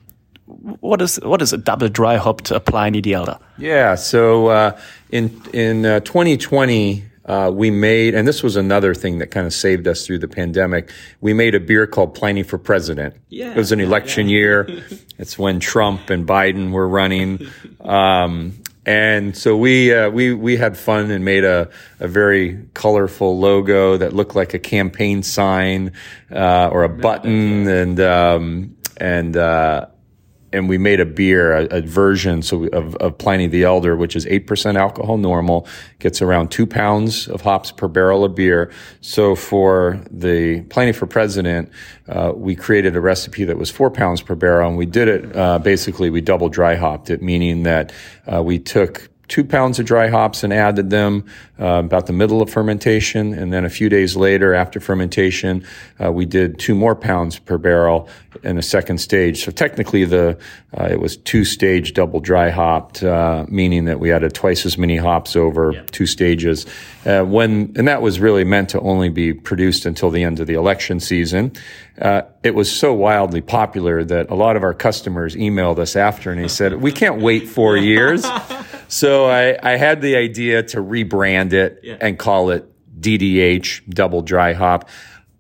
what is what is a double dry hopped uh, Pliny the Elder? Yeah, so uh, in in uh, 2020 uh, we made, and this was another thing that kind of saved us through the pandemic. We made a beer called Pliny for President. Yeah, it was an election yeah. year. (laughs) it's when Trump and Biden were running. Um, and so we uh, we we had fun and made a, a very colorful logo that looked like a campaign sign uh, or a button, (laughs) and um, and uh, and we made a beer, a, a version so of, of, Pliny the Elder, which is 8% alcohol normal, gets around two pounds of hops per barrel of beer. So for the Pliny for President, uh, we created a recipe that was four pounds per barrel, and we did it, uh, basically, we double dry hopped it, meaning that uh, we took two pounds of dry hops and added them uh, about the middle of fermentation. And then a few days later, after fermentation, uh, we did two more pounds per barrel in a second stage. So technically, the uh, it was two stage double dry hopped, uh, meaning that we added twice as many hops over yeah. two stages. Uh, when and that was really meant to only be produced until the end of the election season. Uh, it was so wildly popular that a lot of our customers emailed us after and they said, "We can't wait four years." (laughs) so I, I, had the idea to rebrand it yeah. and call it DDH Double Dry Hop.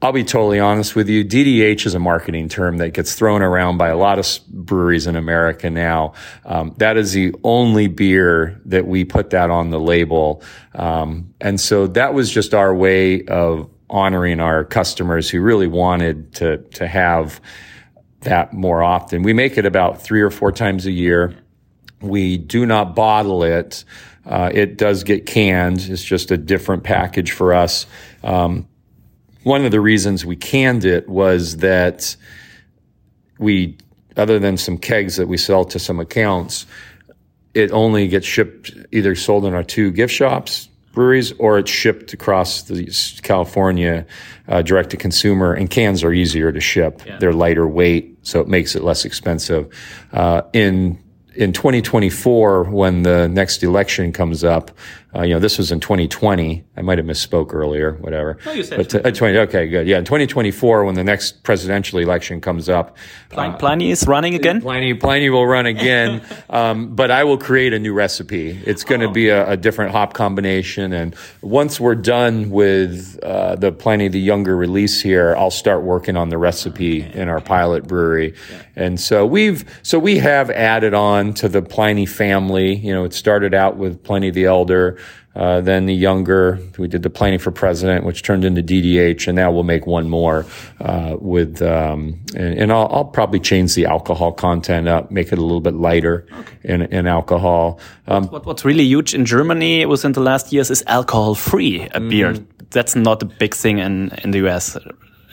I'll be totally honest with you. DDH is a marketing term that gets thrown around by a lot of breweries in America now. Um, that is the only beer that we put that on the label. Um, and so that was just our way of honoring our customers who really wanted to, to have that more often. We make it about three or four times a year. We do not bottle it. Uh, it does get canned. It's just a different package for us. Um, one of the reasons we canned it was that we, other than some kegs that we sell to some accounts, it only gets shipped either sold in our two gift shops breweries or it's shipped across the California uh, direct to consumer and cans are easier to ship. Yeah. They're lighter weight, so it makes it less expensive. Uh, in in 2024, when the next election comes up, uh, you know, this was in 2020. I might have misspoke earlier, whatever. No, you said but, uh, 20. Okay, good. Yeah, in 2024, when the next presidential election comes up, Pliny, uh, Pliny is running again. Pliny, Pliny will run again. (laughs) um, but I will create a new recipe. It's going to oh. be a, a, different hop combination. And once we're done with uh, the Pliny the Younger release here, I'll start working on the recipe okay. in our pilot brewery. Yeah. And so we've so we have added on to the Pliny family. You know, it started out with Pliny the Elder. Uh, then the younger. We did the Pliny for President, which turned into DDH, and now we'll make one more uh, with. Um, and, and I'll, I'll, probably change the alcohol content up, make it a little bit lighter okay. in, in alcohol. Um, what, what's really huge in Germany within the last years is alcohol-free mm. beer. That's not a big thing in in the US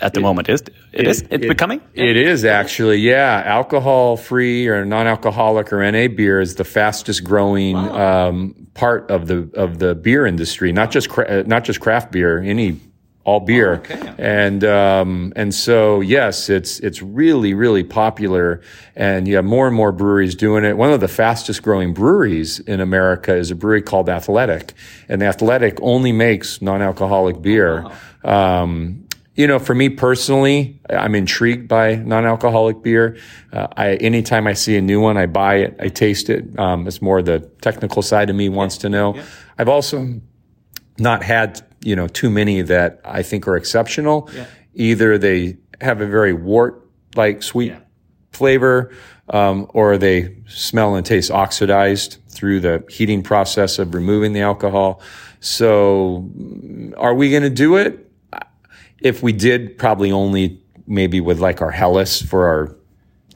at the it, moment. Is it, it is it's it, becoming? It is actually, yeah. Alcohol free or non alcoholic or NA beer is the fastest growing wow. um, part of the of the beer industry. Not just cra- uh, not just craft beer, any all beer. Oh, okay. And um, and so yes, it's it's really really popular, and you have more and more breweries doing it. One of the fastest growing breweries in America is a brewery called Athletic, and Athletic only makes non alcoholic beer. Oh, wow. um, you know, for me personally, I'm intrigued by non-alcoholic beer. Uh, I, anytime I see a new one, I buy it, I taste it. Um, it's more the technical side of me wants to know. Yeah. I've also not had, you know, too many that I think are exceptional. Yeah. Either they have a very wort-like sweet yeah. flavor, um, or they smell and taste oxidized through the heating process of removing the alcohol. So, are we going to do it? If we did, probably only maybe with like our Helles for our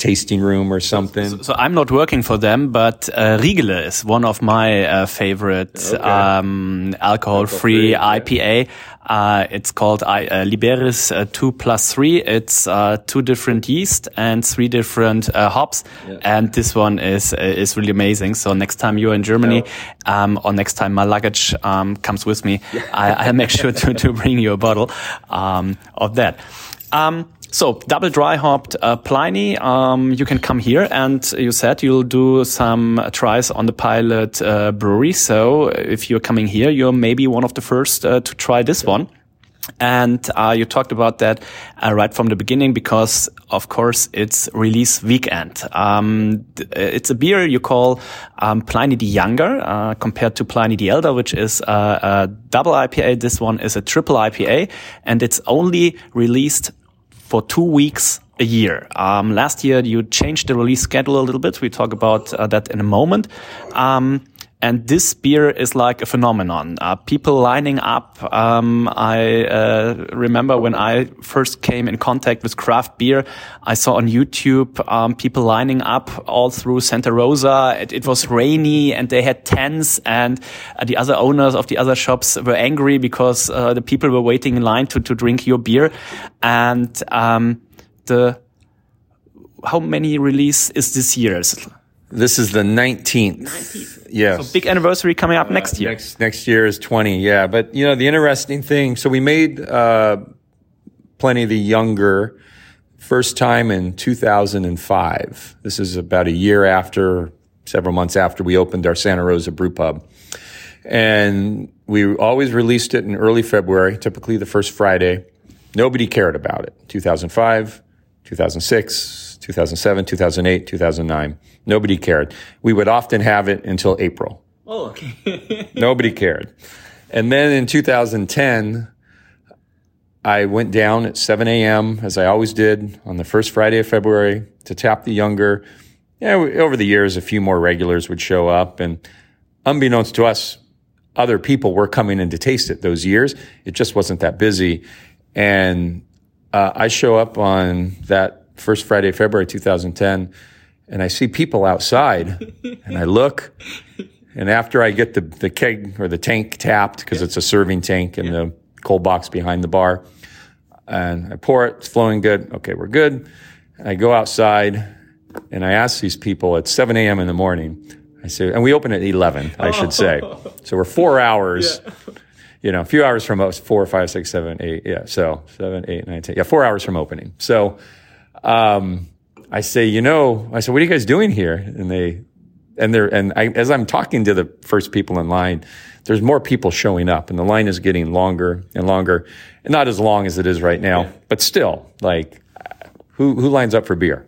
tasting room or something. So, so I'm not working for them, but uh, Riegele is one of my uh, favorite okay. um, alcohol-free IPA. Uh, it's called uh, Liberis uh, 2 plus 3. It's uh, two different yeast and three different uh, hops. Yeah. And this one is uh, is really amazing. So next time you're in Germany, yeah. um, or next time my luggage um, comes with me. I, will make sure to, to bring you a bottle um, of that. Um, so double dry hopped uh, Pliny. Um, you can come here, and you said you'll do some tries on the pilot uh, brewery. So if you're coming here, you're maybe one of the first uh, to try this one. And uh, you talked about that uh, right from the beginning because, of course, it's release weekend. Um, it's a beer you call um, Pliny the Younger uh, compared to Pliny the Elder, which is a, a double IPA. This one is a triple IPA, and it's only released for two weeks a year. Um, last year, you changed the release schedule a little bit. We talk about uh, that in a moment. Um, and this beer is like a phenomenon. Uh, people lining up. Um, I uh, remember when I first came in contact with craft beer, I saw on YouTube um, people lining up all through Santa Rosa. It, it was rainy and they had tents, and uh, the other owners of the other shops were angry because uh, the people were waiting in line to to drink your beer. And um, the how many release is this year? This is the 19th. 19th. Yes. So big anniversary coming up uh, next year. Next, next year is 20. Yeah. But, you know, the interesting thing, so we made, uh, Pliny the Younger first time in 2005. This is about a year after, several months after we opened our Santa Rosa brew pub. And we always released it in early February, typically the first Friday. Nobody cared about it. 2005, 2006, 2007, 2008, 2009. Nobody cared. We would often have it until April. Oh, okay. (laughs) Nobody cared. And then in 2010, I went down at 7 a.m., as I always did on the first Friday of February to tap the younger. Yeah, over the years, a few more regulars would show up. And unbeknownst to us, other people were coming in to taste it those years. It just wasn't that busy. And uh, I show up on that first Friday of February 2010 and I see people outside and I look and after I get the, the keg or the tank tapped because yeah. it's a serving tank in yeah. the cold box behind the bar and I pour it, it's flowing good. Okay, we're good. I go outside and I ask these people at 7 a.m. in the morning. I say, and we open at 11, I should say. (laughs) So we're four hours, yeah. you know, a few hours from us, four, five, six, seven, eight. Yeah. So seven, eight, nine, ten. Yeah. Four hours from opening. So, um, I say, you know, I said, what are you guys doing here? And they, and they're, and I, as I'm talking to the first people in line, there's more people showing up and the line is getting longer and longer. And not as long as it is right now, but still, like, who, who lines up for beer?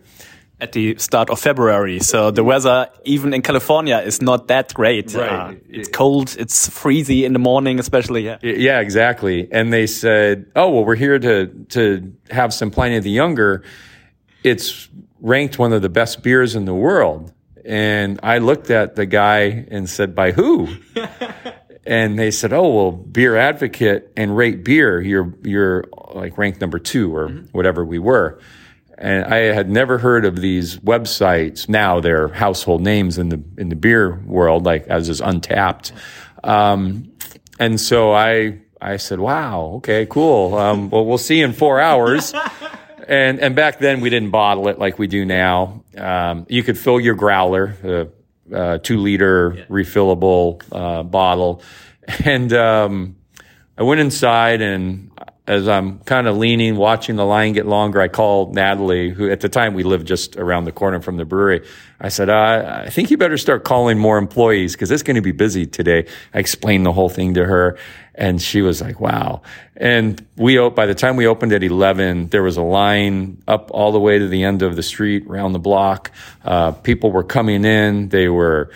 At the start of February. So the weather, even in California, is not that great. Right. Uh, it's cold. It's freezy in the morning, especially. Yeah. Yeah, exactly. And they said, Oh, well, we're here to, to have some Pliny the Younger. It's ranked one of the best beers in the world. And I looked at the guy and said, by who? (laughs) and they said, "Oh, well, Beer Advocate and Rate Beer, you're you're like ranked number two or whatever we were." And I had never heard of these websites. Now they're household names in the in the beer world, like as is Untappd. Um, and so I I said, "Wow, okay, cool. Um, well, we'll see in four hours." (laughs) and and back then we didn't bottle it like we do now. Um, you could fill your growler, a, a two liter refillable uh, bottle, and um, I went inside and as I'm kind of leaning, watching the line get longer, I called Natalie, who at the time we lived just around the corner from the brewery. I said, uh, I think you better start calling more employees because it's going to be busy today. I explained the whole thing to her and she was like, wow. And we, by the time we opened at 11, there was a line up all the way to the end of the street around the block. Uh, people were coming in. They were,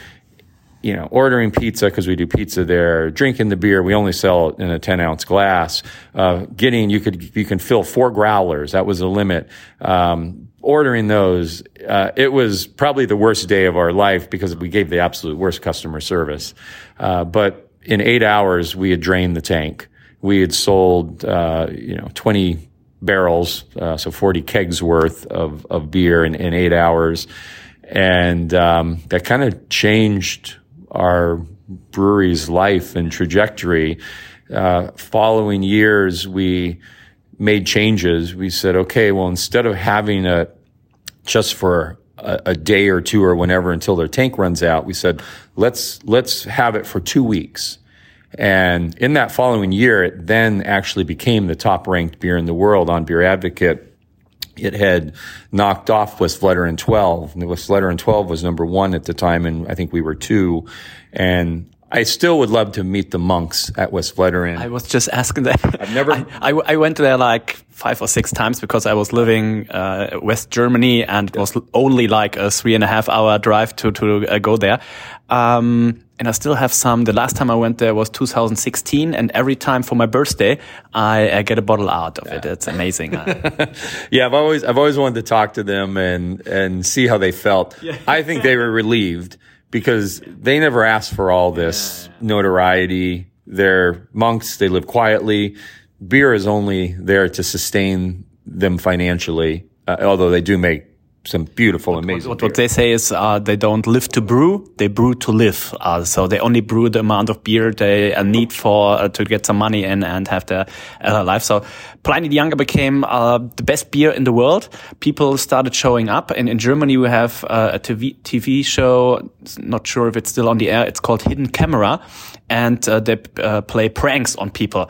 you know, ordering pizza because we do pizza there, drinking the beer. We only sell it in a 10 ounce glass. Uh, getting, you could, you can fill four growlers. That was the limit. Um, ordering those, uh, it was probably the worst day of our life because we gave the absolute worst customer service. Uh, but in eight hours, we had drained the tank. We had sold, uh, you know, 20 barrels, uh, so 40 kegs worth of, of beer in, in eight hours. And um, that kind of changed our brewery's life and trajectory. Uh, following years, we made changes. We said, okay, well, instead of having it just for a, a, day or two or whenever until their tank runs out, we said, let's, let's have it for two weeks. And in that following year, it then actually became the top ranked beer in the world on Beer Advocate it had knocked off Westvleteren 12. And Westvleteren 12 was number one at the time, and I think we were two. And I still would love to meet the monks at Westvleteren. I was just asking that. I've never. (laughs) I, I, I, went there like five or six times because I was living uh, West Germany and it was only like a three and a half hour drive to to uh, go there. Um, and I still have some. The last time I went there was 2016, and every time for my birthday, I, I get a bottle out of yeah. it. It's amazing. (laughs) yeah, I've always I've always wanted to talk to them and and see how they felt. Yeah. I think they were relieved because they never asked for all this notoriety. They're monks. They live quietly. Beer is only there to sustain them financially, uh, although they do make some beautiful, what, amazing. What, what, they say is uh, they don't live to brew; they brew to live. Uh, so they only brew the amount of beer they uh, need for uh, to get some money in and have their uh, life. So Pliny the Younger became uh, the best beer in the world. People started showing up, and in Germany we have a TV, TV show. Not sure if it's still on the air. It's called Hidden Camera, and they play pranks on people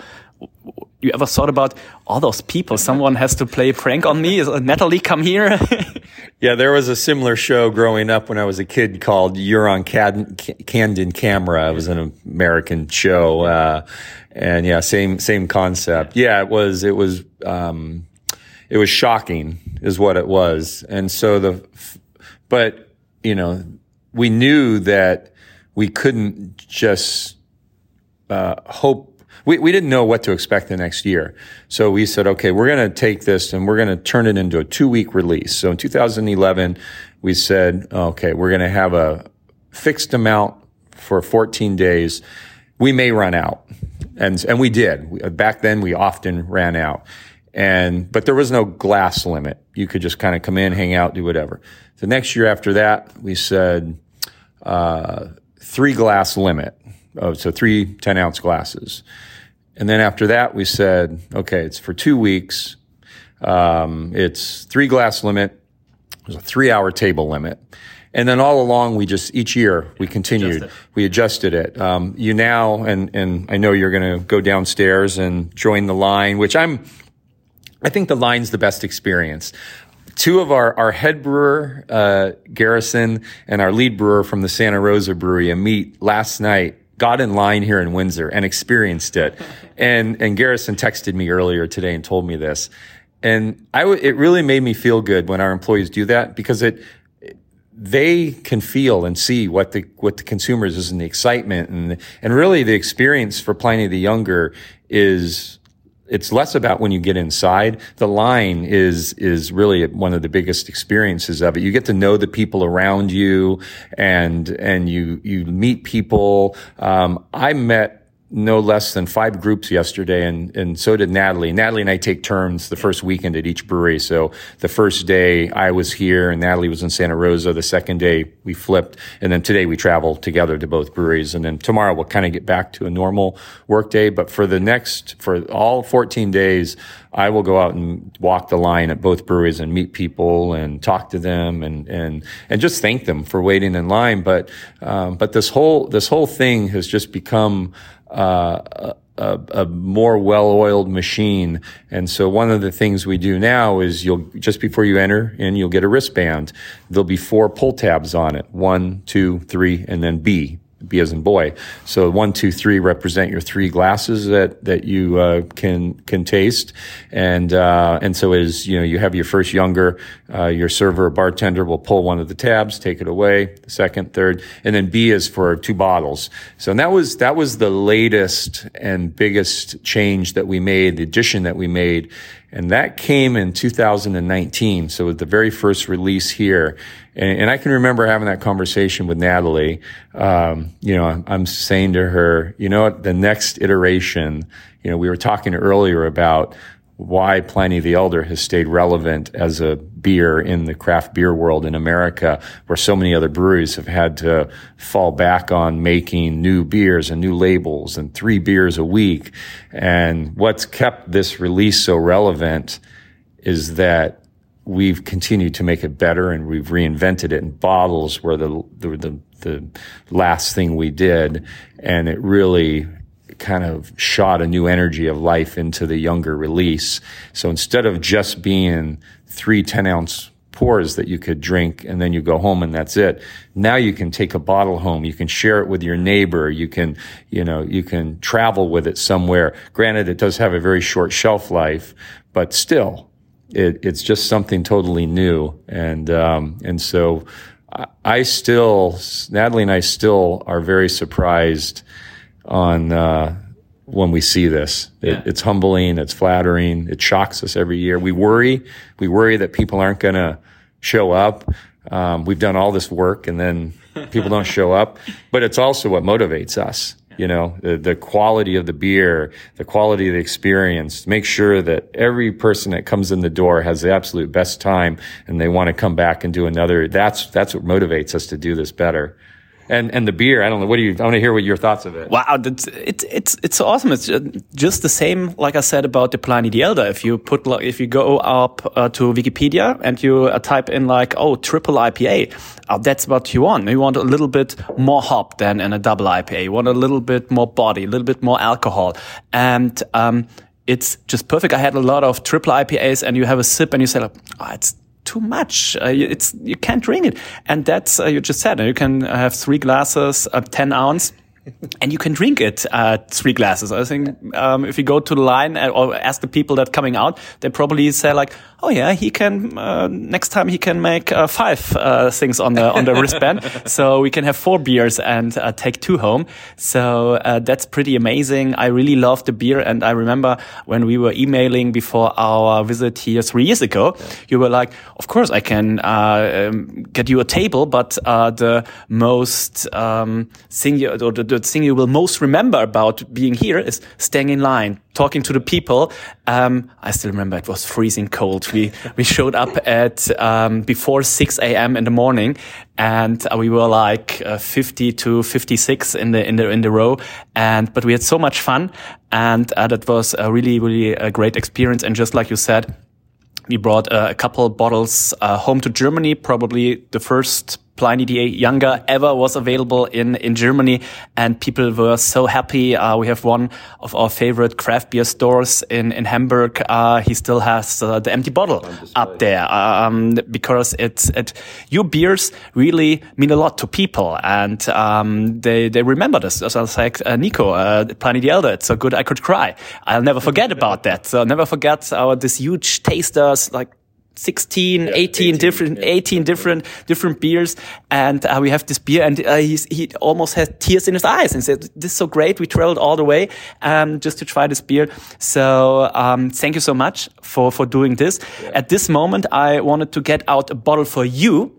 you ever thought about all those people? Someone has to play prank on me. Natalie, come here. (laughs) yeah, there was a similar show growing up when I was a kid called You're on Candid Camera. It was an American show. Uh, and yeah, same, same concept. Yeah, it was, it was, um, it was shocking is what it was. And so the, but, you know, we knew that we couldn't just, uh, hope we, we didn't know what to expect the next year. So we said, okay, we're going to take this and we're going to turn it into a two week release. So in 2011, we said, okay, we're going to have a fixed amount for 14 days. We may run out. And, and we did. Back then, we often ran out. And, but there was no glass limit. You could just kind of come in, hang out, do whatever. The next year after that, we said, uh, three glass limit. Oh, so three 10 ounce glasses. And then after that, we said, okay, it's for two weeks. Um, it's three glass limit. There's a three hour table limit. And then all along, we just each year we continued, we adjusted it. Um, you now, and and I know you're going to go downstairs and join the line, which I'm. I think the line's the best experience. Two of our our head brewer uh, Garrison and our lead brewer from the Santa Rosa Brewery meet last night got in line here in Windsor and experienced it. And, and Garrison texted me earlier today and told me this. And I w- it really made me feel good when our employees do that because it, they can feel and see what the what the consumers is and the excitement and and really the experience for Pliny the Younger is it's less about when you get inside. The line is is really one of the biggest experiences of it. You get to know the people around you, and and you you meet people. Um, I met no less than five groups yesterday, and, and so did Natalie. Natalie and I take turns the first weekend at each brewery. So the first day I was here and Natalie was in Santa Rosa. The second day we flipped, and then today we travel together to both breweries. And then tomorrow we'll kind of get back to a normal work day. But for the next, for all 14 days, I will go out and walk the line at both breweries and meet people and talk to them and and and just thank them for waiting in line. But um, but this whole this whole thing has just become uh, a, a, more well-oiled machine. And so one of the things we do now is you'll, just before you enter in, you'll get a wristband. There'll be four pull tabs on it. One, two, three, and then B. B as in boy. So one, two, three represent your three glasses that that you uh, can can taste, and uh, and so as you know, you have your first younger, uh, your server or bartender will pull one of the tabs, take it away, the second, third, and then B is for two bottles. So that was that was the latest and biggest change that we made, the addition that we made, and that came in 2019. So it was the very first release here. And, and I can remember having that conversation with Natalie. Um, you know, I'm, I'm saying to her, you know the next iteration, you know, we were talking earlier about why Pliny the Elder has stayed relevant as a beer in the craft beer world in America, where so many other breweries have had to fall back on making new beers and new labels and three beers a week. And what's kept this release so relevant is that we've continued to make it better and we've reinvented it in bottles were the, the, the, the last thing we did. And it really kind of shot a new energy of life into the younger release. So instead of just being three 10 ounce pours that you could drink and then you go home and that's it. Now you can take a bottle home. You can share it with your neighbor. You can, you know, you can travel with it somewhere. Granted, it does have a very short shelf life, but still, it, it's just something totally new. And, um, and so I, I still, Natalie and I still are very surprised on, uh, when we see this. It, yeah. It's humbling. It's flattering. It shocks us every year. We worry. We worry that people aren't going to show up. Um, we've done all this work and then people don't show up, but it's also what motivates us you know, the, the quality of the beer, the quality of the experience. Make sure that every person that comes in the door has the absolute best time and they want to come back and do another. That's, that's what motivates us to do this better and and the beer. I don't know. What do you? I want to hear what your thoughts of it. Wow, it's it's it's awesome. It's just the same like I said about the Pliny the Elder. If you put like if you go up uh, to Wikipedia and you uh, type in like oh triple IPA, uh, that's what you want. You want a little bit more hop than in a double IPA. You want a little bit more body, a little bit more alcohol, and um, it's just perfect. I had a lot of triple IPAs, and you have a sip and you say like, oh, it's too much. Uh, it's you can't drink it, and that's uh, you just said. You can have three glasses, uh, ten ounce (laughs) and you can drink it uh, three glasses. I think um, if you go to the line or ask the people that coming out, they probably say like, "Oh yeah, he can uh, next time he can make uh, five uh, things on the on the wristband, (laughs) so we can have four beers and uh, take two home." So uh, that's pretty amazing. I really love the beer, and I remember when we were emailing before our visit here three years ago, you were like, "Of course I can um, get you a table, but the most um, thing you, or the, the thing you will most remember about being here is staying in line, talking to the people. Um, I still remember it was freezing cold. We we showed up at um, before 6 a.m. in the morning, and uh, we were like uh, 50 to 56 in the in the in the row. And but we had so much fun, and uh, that was a really really a great experience. And just like you said. We brought uh, a couple bottles uh, home to Germany, probably the first Pliny the Younger ever was available in, in Germany and people were so happy. Uh, we have one of our favorite craft beer stores in, in Hamburg. Uh, he still has uh, the empty bottle up there, um, because it's, it, your beers really mean a lot to people and, um, they, they remember this. As I was like, uh, Nico, uh, Pliny the Elder, it's so good I could cry. I'll never forget about that. So I'll never forget our, this huge tasters, like 16, yeah, 18, 18, different, yeah. 18 different, different beers. And uh, we have this beer and uh, he almost had tears in his eyes and said, this is so great. We traveled all the way, um, just to try this beer. So, um, thank you so much for, for doing this. Yeah. At this moment, I wanted to get out a bottle for you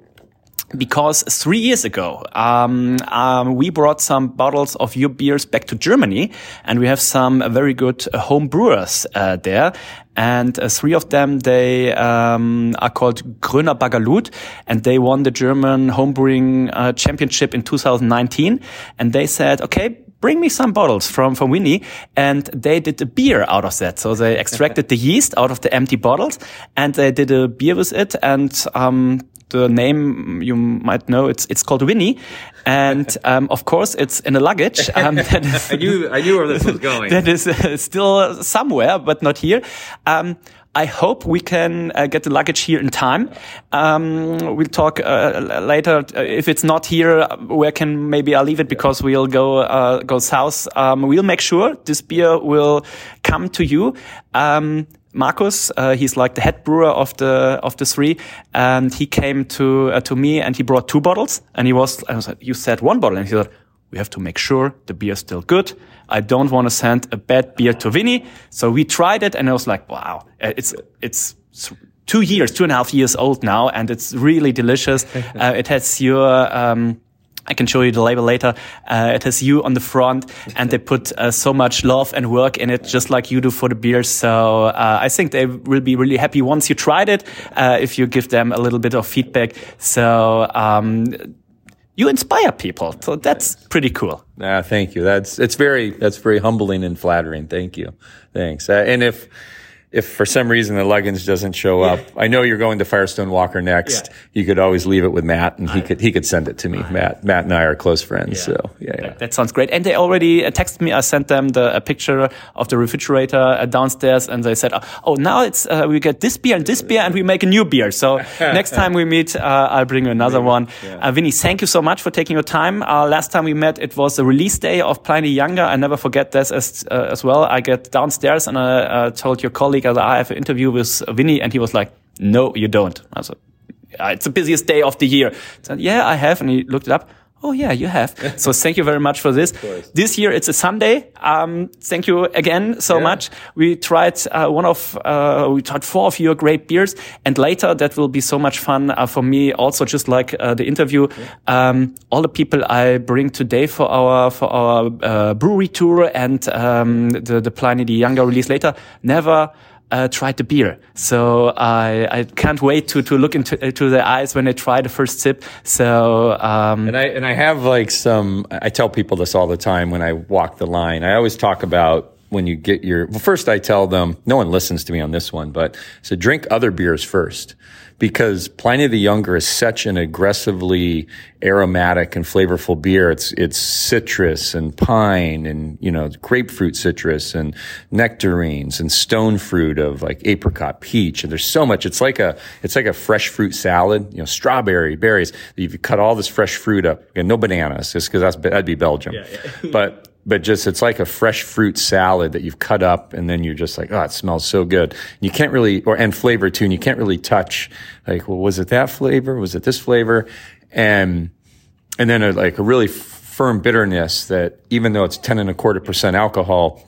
because three years ago, um, um, we brought some bottles of your beers back to Germany, and we have some very good uh, home brewers uh, there. And uh, three of them, they um, are called Gröner Bagalut, and they won the German homebrewing uh, championship in 2019. And they said, okay, bring me some bottles from, from Vinnie. And they did a beer out of that. So they extracted the yeast out of the empty bottles and they did a beer with it. And, um, the name you might know it's it's called Vinnie, and (laughs) um, of course it's in a luggage. (laughs) Um, that is, I knew I knew where this was going. (laughs) That is uh, still somewhere, but not here. Um, I hope we can uh, get the luggage here in time. Um, we'll talk uh, later. If it's not here, where can maybe I'll leave it because we'll go uh, go south. Um, we'll make sure this beer will come to you. Um, Markus, uh, he's like the head brewer of the of the three, and he came to uh, to me and he brought two bottles, and he was, I was like, you said one bottle, and he said, we have to make sure the beer is still good. I don't want to send a bad beer to Vinnie, so we tried it, and I was like, wow, uh, it's it's two years, two and a half years old now, and it's really delicious. (laughs) uh, it has your um, I can show you the label later. Uh, it has you on the front, and they put uh, so much love and work in it, just like you do for the beer. So uh, I think they will be really happy once you tried it. Uh, if you give them a little bit of feedback, so um, you inspire people. So that's pretty cool. Ah, thank you. That's it's very that's very humbling and flattering. Thank you. Thanks. Uh, and if if for some reason the luggage doesn't show up, I know you're going to Firestone Walker next. Yeah. You could always leave it with Matt, and he could he could send it to me. Matt Matt and I are close friends, yeah. so yeah, yeah. That, that, sounds great. And they already uh, texted me. I sent them the a picture of the refrigerator uh, downstairs, and they said, "Oh, now it's uh, we get this beer and this beer, and we make a new beer." So (laughs) next time we meet, uh, I'll bring you another one. Uh, Vinnie, thank you so much for taking your time. Uh, last time we met, it was the release day of Pliny Younger. I never forget this as as well. I get downstairs and I told your colleague, I have an interview with Vinnie, and he was like, "No, you don't." I was like, ah, "It's the busiest day of the year." Said, "Yeah, I have," and he looked it up. Oh yeah, you have. (laughs) so thank you very much for this. This year it's a Sunday. Um, thank you again so yeah. much. We tried uh, one of uh, we tried four of your great beers, and later that will be so much fun uh, for me. Also, just like uh, the interview, yeah. um, all the people I bring today for our for our uh, brewery tour and um, the the Pliny the Younger release later never uh, tried the beer. So I, I can't wait to, to look into, into their eyes when they try the first sip. So, um, and I, and I have like some, I tell people this all the time when I walk the line. I always talk about when you get your, well, first I tell them, no one listens to me on this one, but so drink other beers first because Pliny the Younger is such an aggressively aromatic and flavorful beer. It's, it's citrus and pine and, you know, grapefruit citrus and nectarines and stone fruit of like apricot, peach. And there's so much. It's like a, it's like a fresh fruit salad, you know, strawberry, berries. You've cut all this fresh fruit up and no bananas just because that's, that'd be Belgium. Yeah, yeah. (laughs) but, but just it's like a fresh fruit salad that you've cut up and then you're just like oh it smells so good. You can't really or and flavor too and you can't really touch like well was it that flavor? Was it this flavor? And and then a, like a really firm bitterness that even though it's 10 and a quarter percent alcohol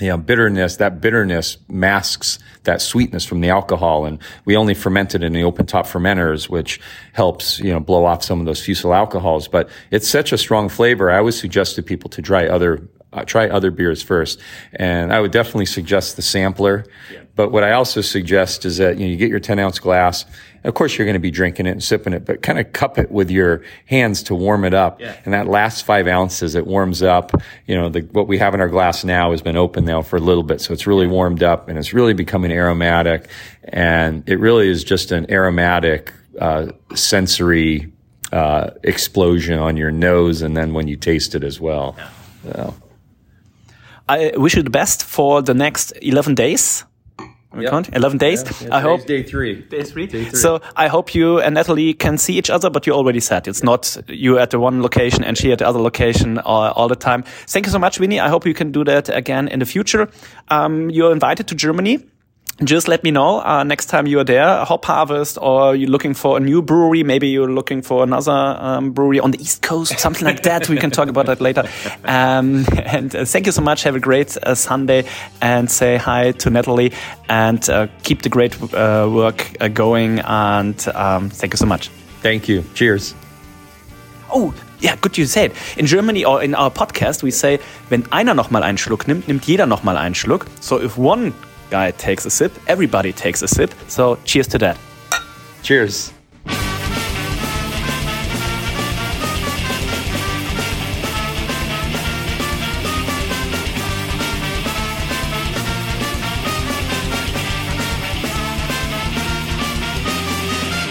you know, bitterness, that bitterness masks that sweetness from the alcohol. And we only ferment it in the open top fermenters, which helps, you know, blow off some of those fusel alcohols. But it's such a strong flavor. I always suggest to people to try other, uh, try other beers first. And I would definitely suggest the sampler. Yeah. But what I also suggest is that, you know, you get your 10 ounce glass of course, you're going to be drinking it and sipping it, but kind of cup it with your hands to warm it up. Yeah. And that last five ounces, it warms up. You know, the, what we have in our glass now has been open now for a little bit. So it's really warmed up and it's really becoming aromatic. And it really is just an aromatic, uh, sensory, uh, explosion on your nose. And then when you taste it as well. Yeah. So. I wish you the best for the next 11 days yep. 11 days. Yeah, yeah, I hope day three. Day three. Day three. So I hope you and Natalie can see each other, but you already said it's not you at the one location and she at the other location all, all the time. Thank you so much, Vinnie. I hope you can do that again in the future. Um, you're invited to Germany just let me know uh, next time you're there, Hop Harvest, or you're looking for a new brewery. Maybe you're looking for another um, brewery on the East Coast, something like that. we can talk about that later. Um, (laughs) and uh, thank you so much. Have a great uh, Sunday and say hi to Natalie and uh, keep the great uh, work uh, going. And um, thank you so much. Thank you. Cheers. Oh, yeah, good you said. In Germany or in our podcast, we say, wenn einer nochmal einen Schluck nimmt, nimmt jeder nochmal einen Schluck. So if one Guy takes a sip, everybody takes a sip. So cheers to that. Cheers.